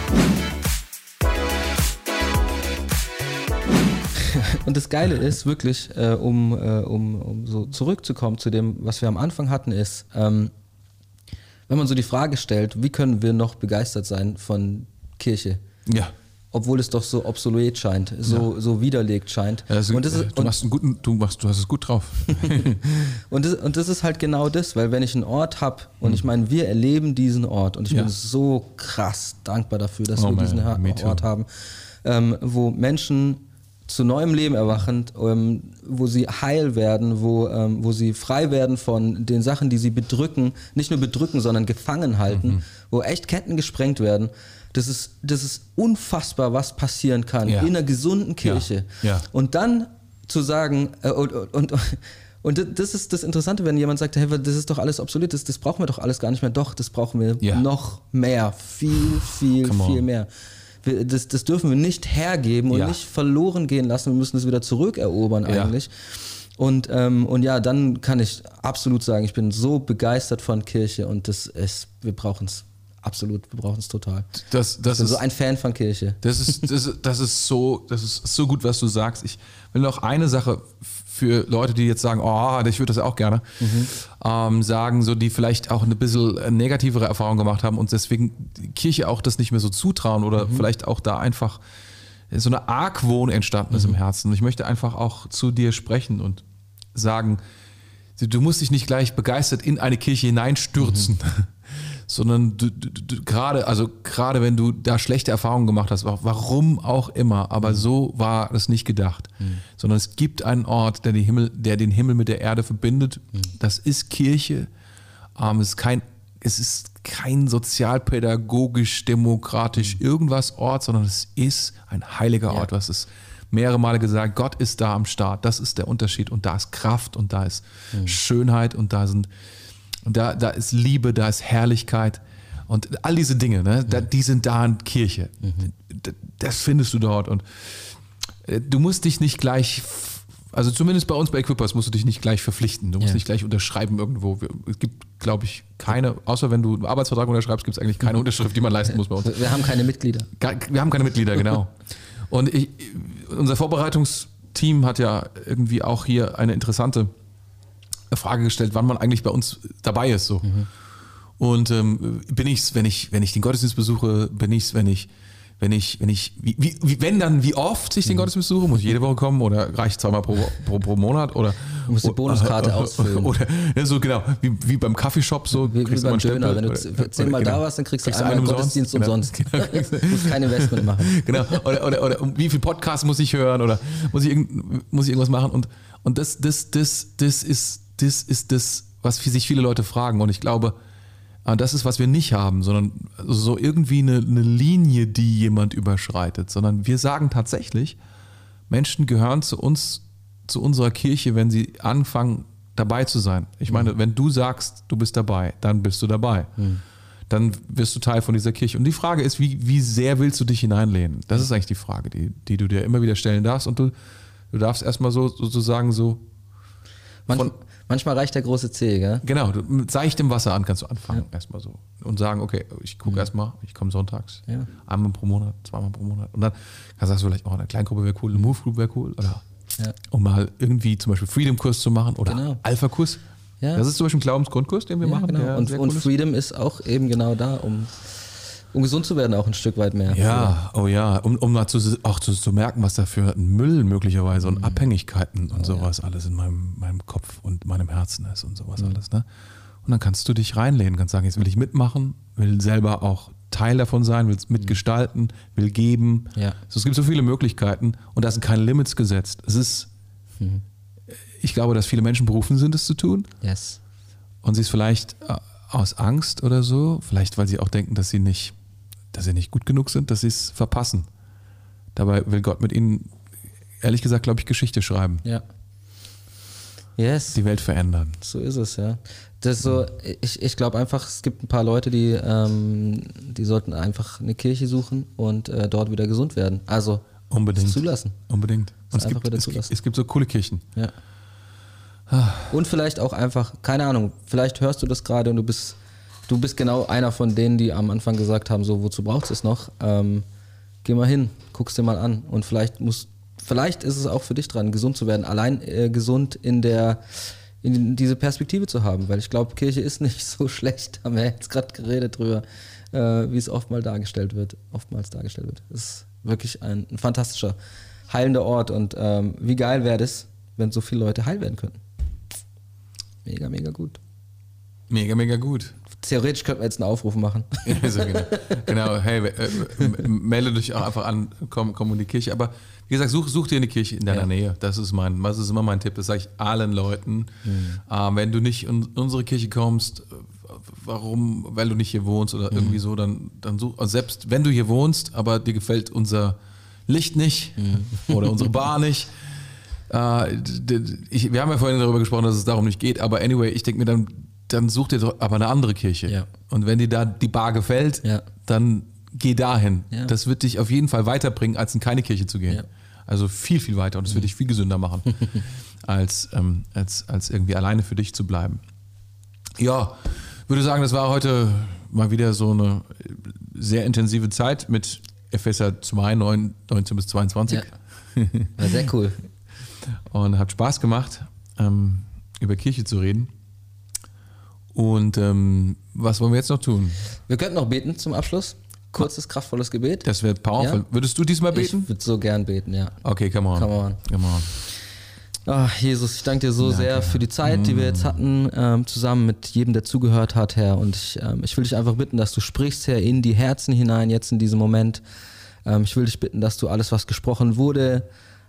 Und das Geile ist wirklich, äh, um, äh, um, um so zurückzukommen zu dem, was wir am Anfang hatten, ist, ähm, wenn man so die Frage stellt, wie können wir noch begeistert sein von Kirche, Ja. obwohl es doch so obsolet scheint, so, so widerlegt scheint. Also, und, das ist, du, und, machst einen guten, du, machst, du hast es gut drauf. und, das, und das ist halt genau das, weil wenn ich einen Ort habe, und ich meine, wir erleben diesen Ort und ich Mhm. Ja. bin so krass dankbar dafür, dass Oh wir diesen. Ort haben, ähm, wo Menschen zu neuem Leben erwachen, ähm, wo sie heil werden, wo, ähm, wo sie frei werden von den Sachen, die sie bedrücken, nicht nur bedrücken, sondern gefangen halten, Mhm. wo echt Ketten gesprengt werden. Das ist, das ist unfassbar, was passieren kann Ja. in einer gesunden Kirche. Ja. Und dann zu sagen, äh, und, und, und das ist das Interessante, wenn jemand sagt, hey, das ist doch alles obsolet, das, das brauchen wir doch alles gar nicht mehr. Doch, das brauchen wir Ja. noch mehr, viel, viel, viel mehr. Wir, das, das dürfen wir nicht hergeben und Ja. nicht verloren gehen lassen. Wir müssen es wieder zurückerobern Ja. eigentlich. Und, ähm, und ja, dann kann ich absolut sagen, ich bin so begeistert von Kirche und das ist, wir brauchen es absolut, wir brauchen es total. Das, das Ich bin ist, so ein Fan von Kirche. das, ist, das, ist, das, ist so, das ist so gut, was du sagst. Ich will noch eine Sache für Leute, die jetzt sagen, oh, ich würde das auch gerne, ähm, sagen, so die vielleicht auch eine bisschen negativere Erfahrung gemacht haben und deswegen die Kirche auch das nicht mehr so zutrauen oder vielleicht auch da einfach so eine Argwohn entstanden ist im Herzen. Und ich möchte einfach auch zu dir sprechen und sagen, du musst dich nicht gleich begeistert in eine Kirche hineinstürzen, sondern du, du, du, gerade, also gerade wenn du da schlechte Erfahrungen gemacht hast, warum auch immer, aber so war das nicht gedacht, sondern es gibt einen Ort, der, die Himmel, der den Himmel mit der Erde verbindet. Das ist Kirche. Ähm, es ist kein es ist kein sozialpädagogisch, demokratisch irgendwas Ort, sondern es ist ein heiliger Ort. Du hast es mehrere Male gesagt, Gott ist da am Start. Das ist der Unterschied. Und da ist Kraft und da ist Schönheit und da sind, da, da ist Liebe, da ist Herrlichkeit. Und all diese Dinge, ne, da, die sind da in Kirche. D- Das findest du dort. Und äh, du musst dich nicht gleich, also zumindest bei uns bei Equippers musst du dich nicht gleich verpflichten. Du musst Ja. nicht gleich unterschreiben irgendwo. Es gibt, glaube ich, keine, außer wenn du einen Arbeitsvertrag unterschreibst, gibt es eigentlich keine Unterschrift, die man leisten muss bei uns. Wir haben keine Mitglieder. Wir haben keine Mitglieder, genau. Und ich, unser Vorbereitungsteam hat ja irgendwie auch hier eine interessante Frage gestellt, wann man eigentlich bei uns dabei ist. So. Und ähm, bin ich's, wenn ich, wenn ich den Gottesdienst besuche, bin ich's, wenn ich, wenn ich, wenn ich, wie, wie, wenn dann, wie oft ich den Gottesdienst besuche, muss ich jede Woche kommen oder reicht zweimal pro, pro, pro Monat oder Du musst die Bonuskarte ausfüllen. Oder ja, so genau, wie, wie beim Kaffeeshop so. Wie, wie beim Döner. Wenn du oder- oder- zehnmal genau. da warst, dann kriegst, Kriegst du einmal einen Gottesdienst umsonst. umsonst. Genau. du musst kein Investment machen. genau. Oder, oder, oder wie viel Podcast muss ich hören oder muss ich, irgend, muss ich irgendwas machen? Und, und das, das, das, das, ist, das ist das, was sich viele Leute fragen. Und ich glaube, äh, das ist, was wir nicht haben, sondern so irgendwie eine, eine Linie, die jemand überschreitet, sondern wir sagen tatsächlich, Menschen gehören zu uns, zu unserer Kirche, wenn sie anfangen, dabei zu sein. Ich meine, wenn du sagst, du bist dabei, dann bist du dabei. Dann wirst du Teil von dieser Kirche. Und die Frage ist, wie, wie sehr willst du dich hineinlehnen? Das ist eigentlich die Frage, die, die du dir immer wieder stellen darfst. Und du, du darfst erstmal so sozusagen so, Manch, Von- manchmal reicht der große C, gell? genau, du, mit seichtem Wasser an kannst du anfangen, erstmal so. Und sagen, okay, ich gucke erstmal, ich komme sonntags. Ja. Einmal pro Monat, zweimal pro Monat. Und dann kannst du vielleicht, oh, eine Kleingruppe wäre cool, eine Move Group wäre cool. Oder Ja. um mal irgendwie zum Beispiel Freedom-Kurs zu machen oder Genau. Alpha-Kurs. Ja. Das ist zum Beispiel ein Glaubensgrundkurs, den wir Ja, machen. genau. und und cool ist. Freedom ist auch eben genau da, um, um gesund zu werden, auch ein Stück weit mehr. Ja, oh ja, um, um mal zu, auch zu, zu merken, was da für ein Müll möglicherweise Mhm. und Abhängigkeiten Oh, und sowas alles in meinem, meinem Kopf und meinem Herzen ist und Mhm. sowas alles. Ne? Und dann kannst du dich reinlehnen, kannst sagen, jetzt will ich mitmachen, will selber auch Teil davon sein, will mitgestalten, will geben. Ja. So, es gibt so viele Möglichkeiten und da sind keine Limits gesetzt. Es ist, Mhm. ich glaube, dass viele Menschen berufen sind, es zu tun Yes. und sie es vielleicht äh, aus Angst oder so, vielleicht weil sie auch denken, dass sie nicht, dass sie nicht gut genug sind, dass sie es verpassen. Dabei will Gott mit ihnen, ehrlich gesagt, glaube ich, Geschichte schreiben, Ja. Yes. die Welt verändern. So ist es, ja. Das ist so, ich, ich glaube einfach, es gibt ein paar Leute, die, ähm, die sollten einfach eine Kirche suchen und äh, dort wieder gesund werden. Also Unbedingt. zulassen. Unbedingt. Und es einfach gibt, wieder es, gibt, zulassen. es gibt so coole Kirchen. Ja. Und vielleicht auch einfach, keine Ahnung, vielleicht hörst du das gerade und du bist, du bist genau einer von denen, die am Anfang gesagt haben, so, wozu brauchst du es noch? Ähm, geh mal hin, guck's dir mal an. Und vielleicht muss, vielleicht ist es auch für dich dran, gesund zu werden. Allein äh, gesund in der, in diese Perspektive zu haben, weil ich glaube, Kirche ist nicht so schlecht, haben wir jetzt gerade geredet drüber, äh, wie es oftmals dargestellt wird, oftmals dargestellt wird. Es ist wirklich ein, ein fantastischer, heilender Ort und ähm, wie geil wäre das, wenn so viele Leute heil werden könnten. Mega, mega gut. Mega, mega gut. Theoretisch könnten wir jetzt einen Aufruf machen. Also genau. genau, hey, äh, melde dich auch einfach an, komm, komm in die Kirche. Aber wie gesagt, such, such dir eine Kirche in deiner Ja. Nähe. Das ist mein, das ist immer mein Tipp. Das sage ich allen Leuten. Ähm, wenn du nicht in unsere Kirche kommst, äh, warum, weil du nicht hier wohnst oder irgendwie so, dann, dann such, also selbst wenn du hier wohnst, aber dir gefällt unser Licht nicht oder unsere Bar nicht. Äh, ich, wir haben ja vorhin darüber gesprochen, dass es darum nicht geht, aber anyway, ich denke mir dann, dann such dir doch aber eine andere Kirche. Ja. Und wenn dir da die Bar gefällt, Ja. dann geh dahin. Ja. Das wird dich auf jeden Fall weiterbringen, als in keine Kirche zu gehen. Also viel, viel weiter und es wird dich viel gesünder machen, als, ähm, als, als irgendwie alleine für dich zu bleiben. Ja, würde sagen, das war heute mal wieder so eine sehr intensive Zeit mit Epheser 2, 9, 19 bis 22. Ja. War sehr cool. Und hat Spaß gemacht, ähm, über Kirche zu reden. Und ähm, was wollen wir jetzt noch tun? Wir könnten noch beten zum Abschluss. Kurzes, kraftvolles Gebet. Das wird powerful. Ja. Würdest du diesmal Ich beten? würde so gern beten, ja. Okay, come on. Come on. Come on. Ach, Jesus, ich danke dir so sehr für die Zeit, die wir jetzt hatten, ähm, zusammen mit jedem, der zugehört hat, Herr. Und ich, ähm, ich will dich einfach bitten, dass du sprichst, Herr, in die Herzen hinein, jetzt in diesem Moment. Ähm, ich will dich bitten, dass du alles, was gesprochen wurde,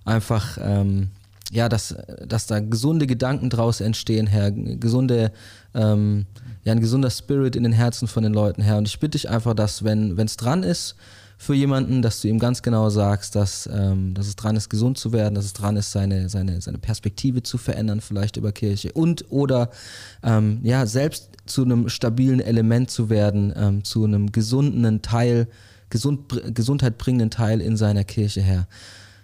einfach, ähm, ja, dass, dass da gesunde Gedanken draus entstehen, Herr. Gesunde, ähm, ja, ein gesunder Spirit in den Herzen von den Leuten, Herr. Und ich bitte dich einfach, dass, wenn es dran ist, für jemanden, dass du ihm ganz genau sagst, dass, ähm, dass es dran ist, gesund zu werden, dass es dran ist, seine, seine, seine Perspektive zu verändern, vielleicht über Kirche und oder ähm, ja, selbst zu einem stabilen Element zu werden, ähm, zu einem gesunden Teil, gesund, Gesundheit bringenden Teil in seiner Kirche, Herr.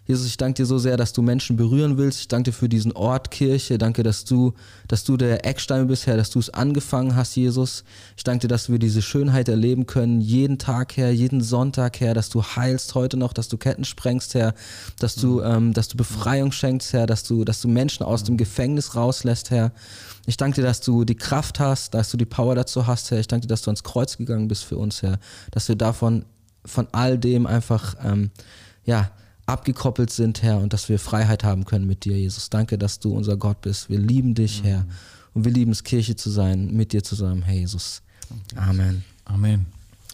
Jesus, ich danke dir so sehr, dass du Menschen berühren willst. Ich danke dir für diesen Ort Kirche. Danke, dass du, dass du der Eckstein bist, Herr, dass du es angefangen hast, Jesus. Ich danke dir, dass wir diese Schönheit erleben können, jeden Tag, Herr, jeden Sonntag, Herr, dass du heilst heute noch, dass du Ketten sprengst, Herr, dass du, ähm, dass du Befreiung schenkst, Herr, dass du, dass du Menschen aus dem Gefängnis rauslässt, Herr. Ich danke dir, dass du die Kraft hast, dass du die Power dazu hast, Herr. Ich danke dir, dass du ans Kreuz gegangen bist für uns, Herr, dass wir davon, von all dem einfach, ähm, ja, abgekoppelt sind, Herr, und dass wir Freiheit haben können mit dir, Jesus. Danke, dass du unser Gott bist. Wir lieben dich, Herr. Und wir lieben es, Kirche zu sein, mit dir zusammen, Herr Jesus. Amen. Amen.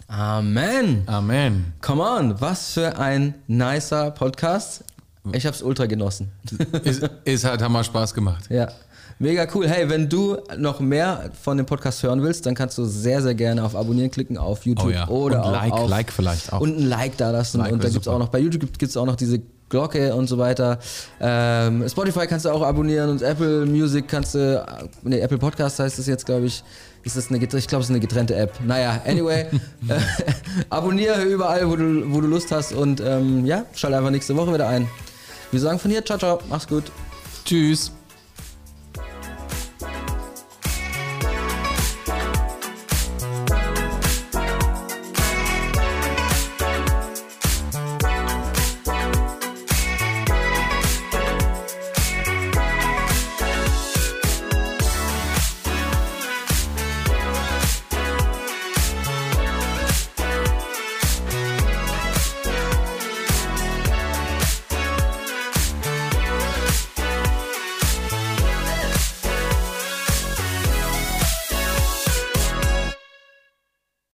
Amen. Amen. Come on, was für ein nicer Podcast. Ich hab's ultra genossen. es, es hat hammer Spaß gemacht. Ja. Mega cool. Hey, wenn du noch mehr von dem Podcast hören willst, dann kannst du sehr, sehr gerne auf Abonnieren klicken auf YouTube Oh ja. oder Und Like, auf Like vielleicht auch. Und ein Like da lassen. Like und da gibt's super. auch noch, bei YouTube gibt es auch noch diese Glocke und so weiter. Ähm, Spotify kannst du auch abonnieren und Apple Music kannst du, ne, Apple Podcast heißt es jetzt, glaube ich. Ist das eine, ich glaube, es ist eine getrennte App. Naja, anyway, äh, abonniere überall, wo du, wo du Lust hast und ähm, ja, schalt einfach nächste Woche wieder ein. Wir sagen von hier, ciao, ciao, mach's gut. Tschüss.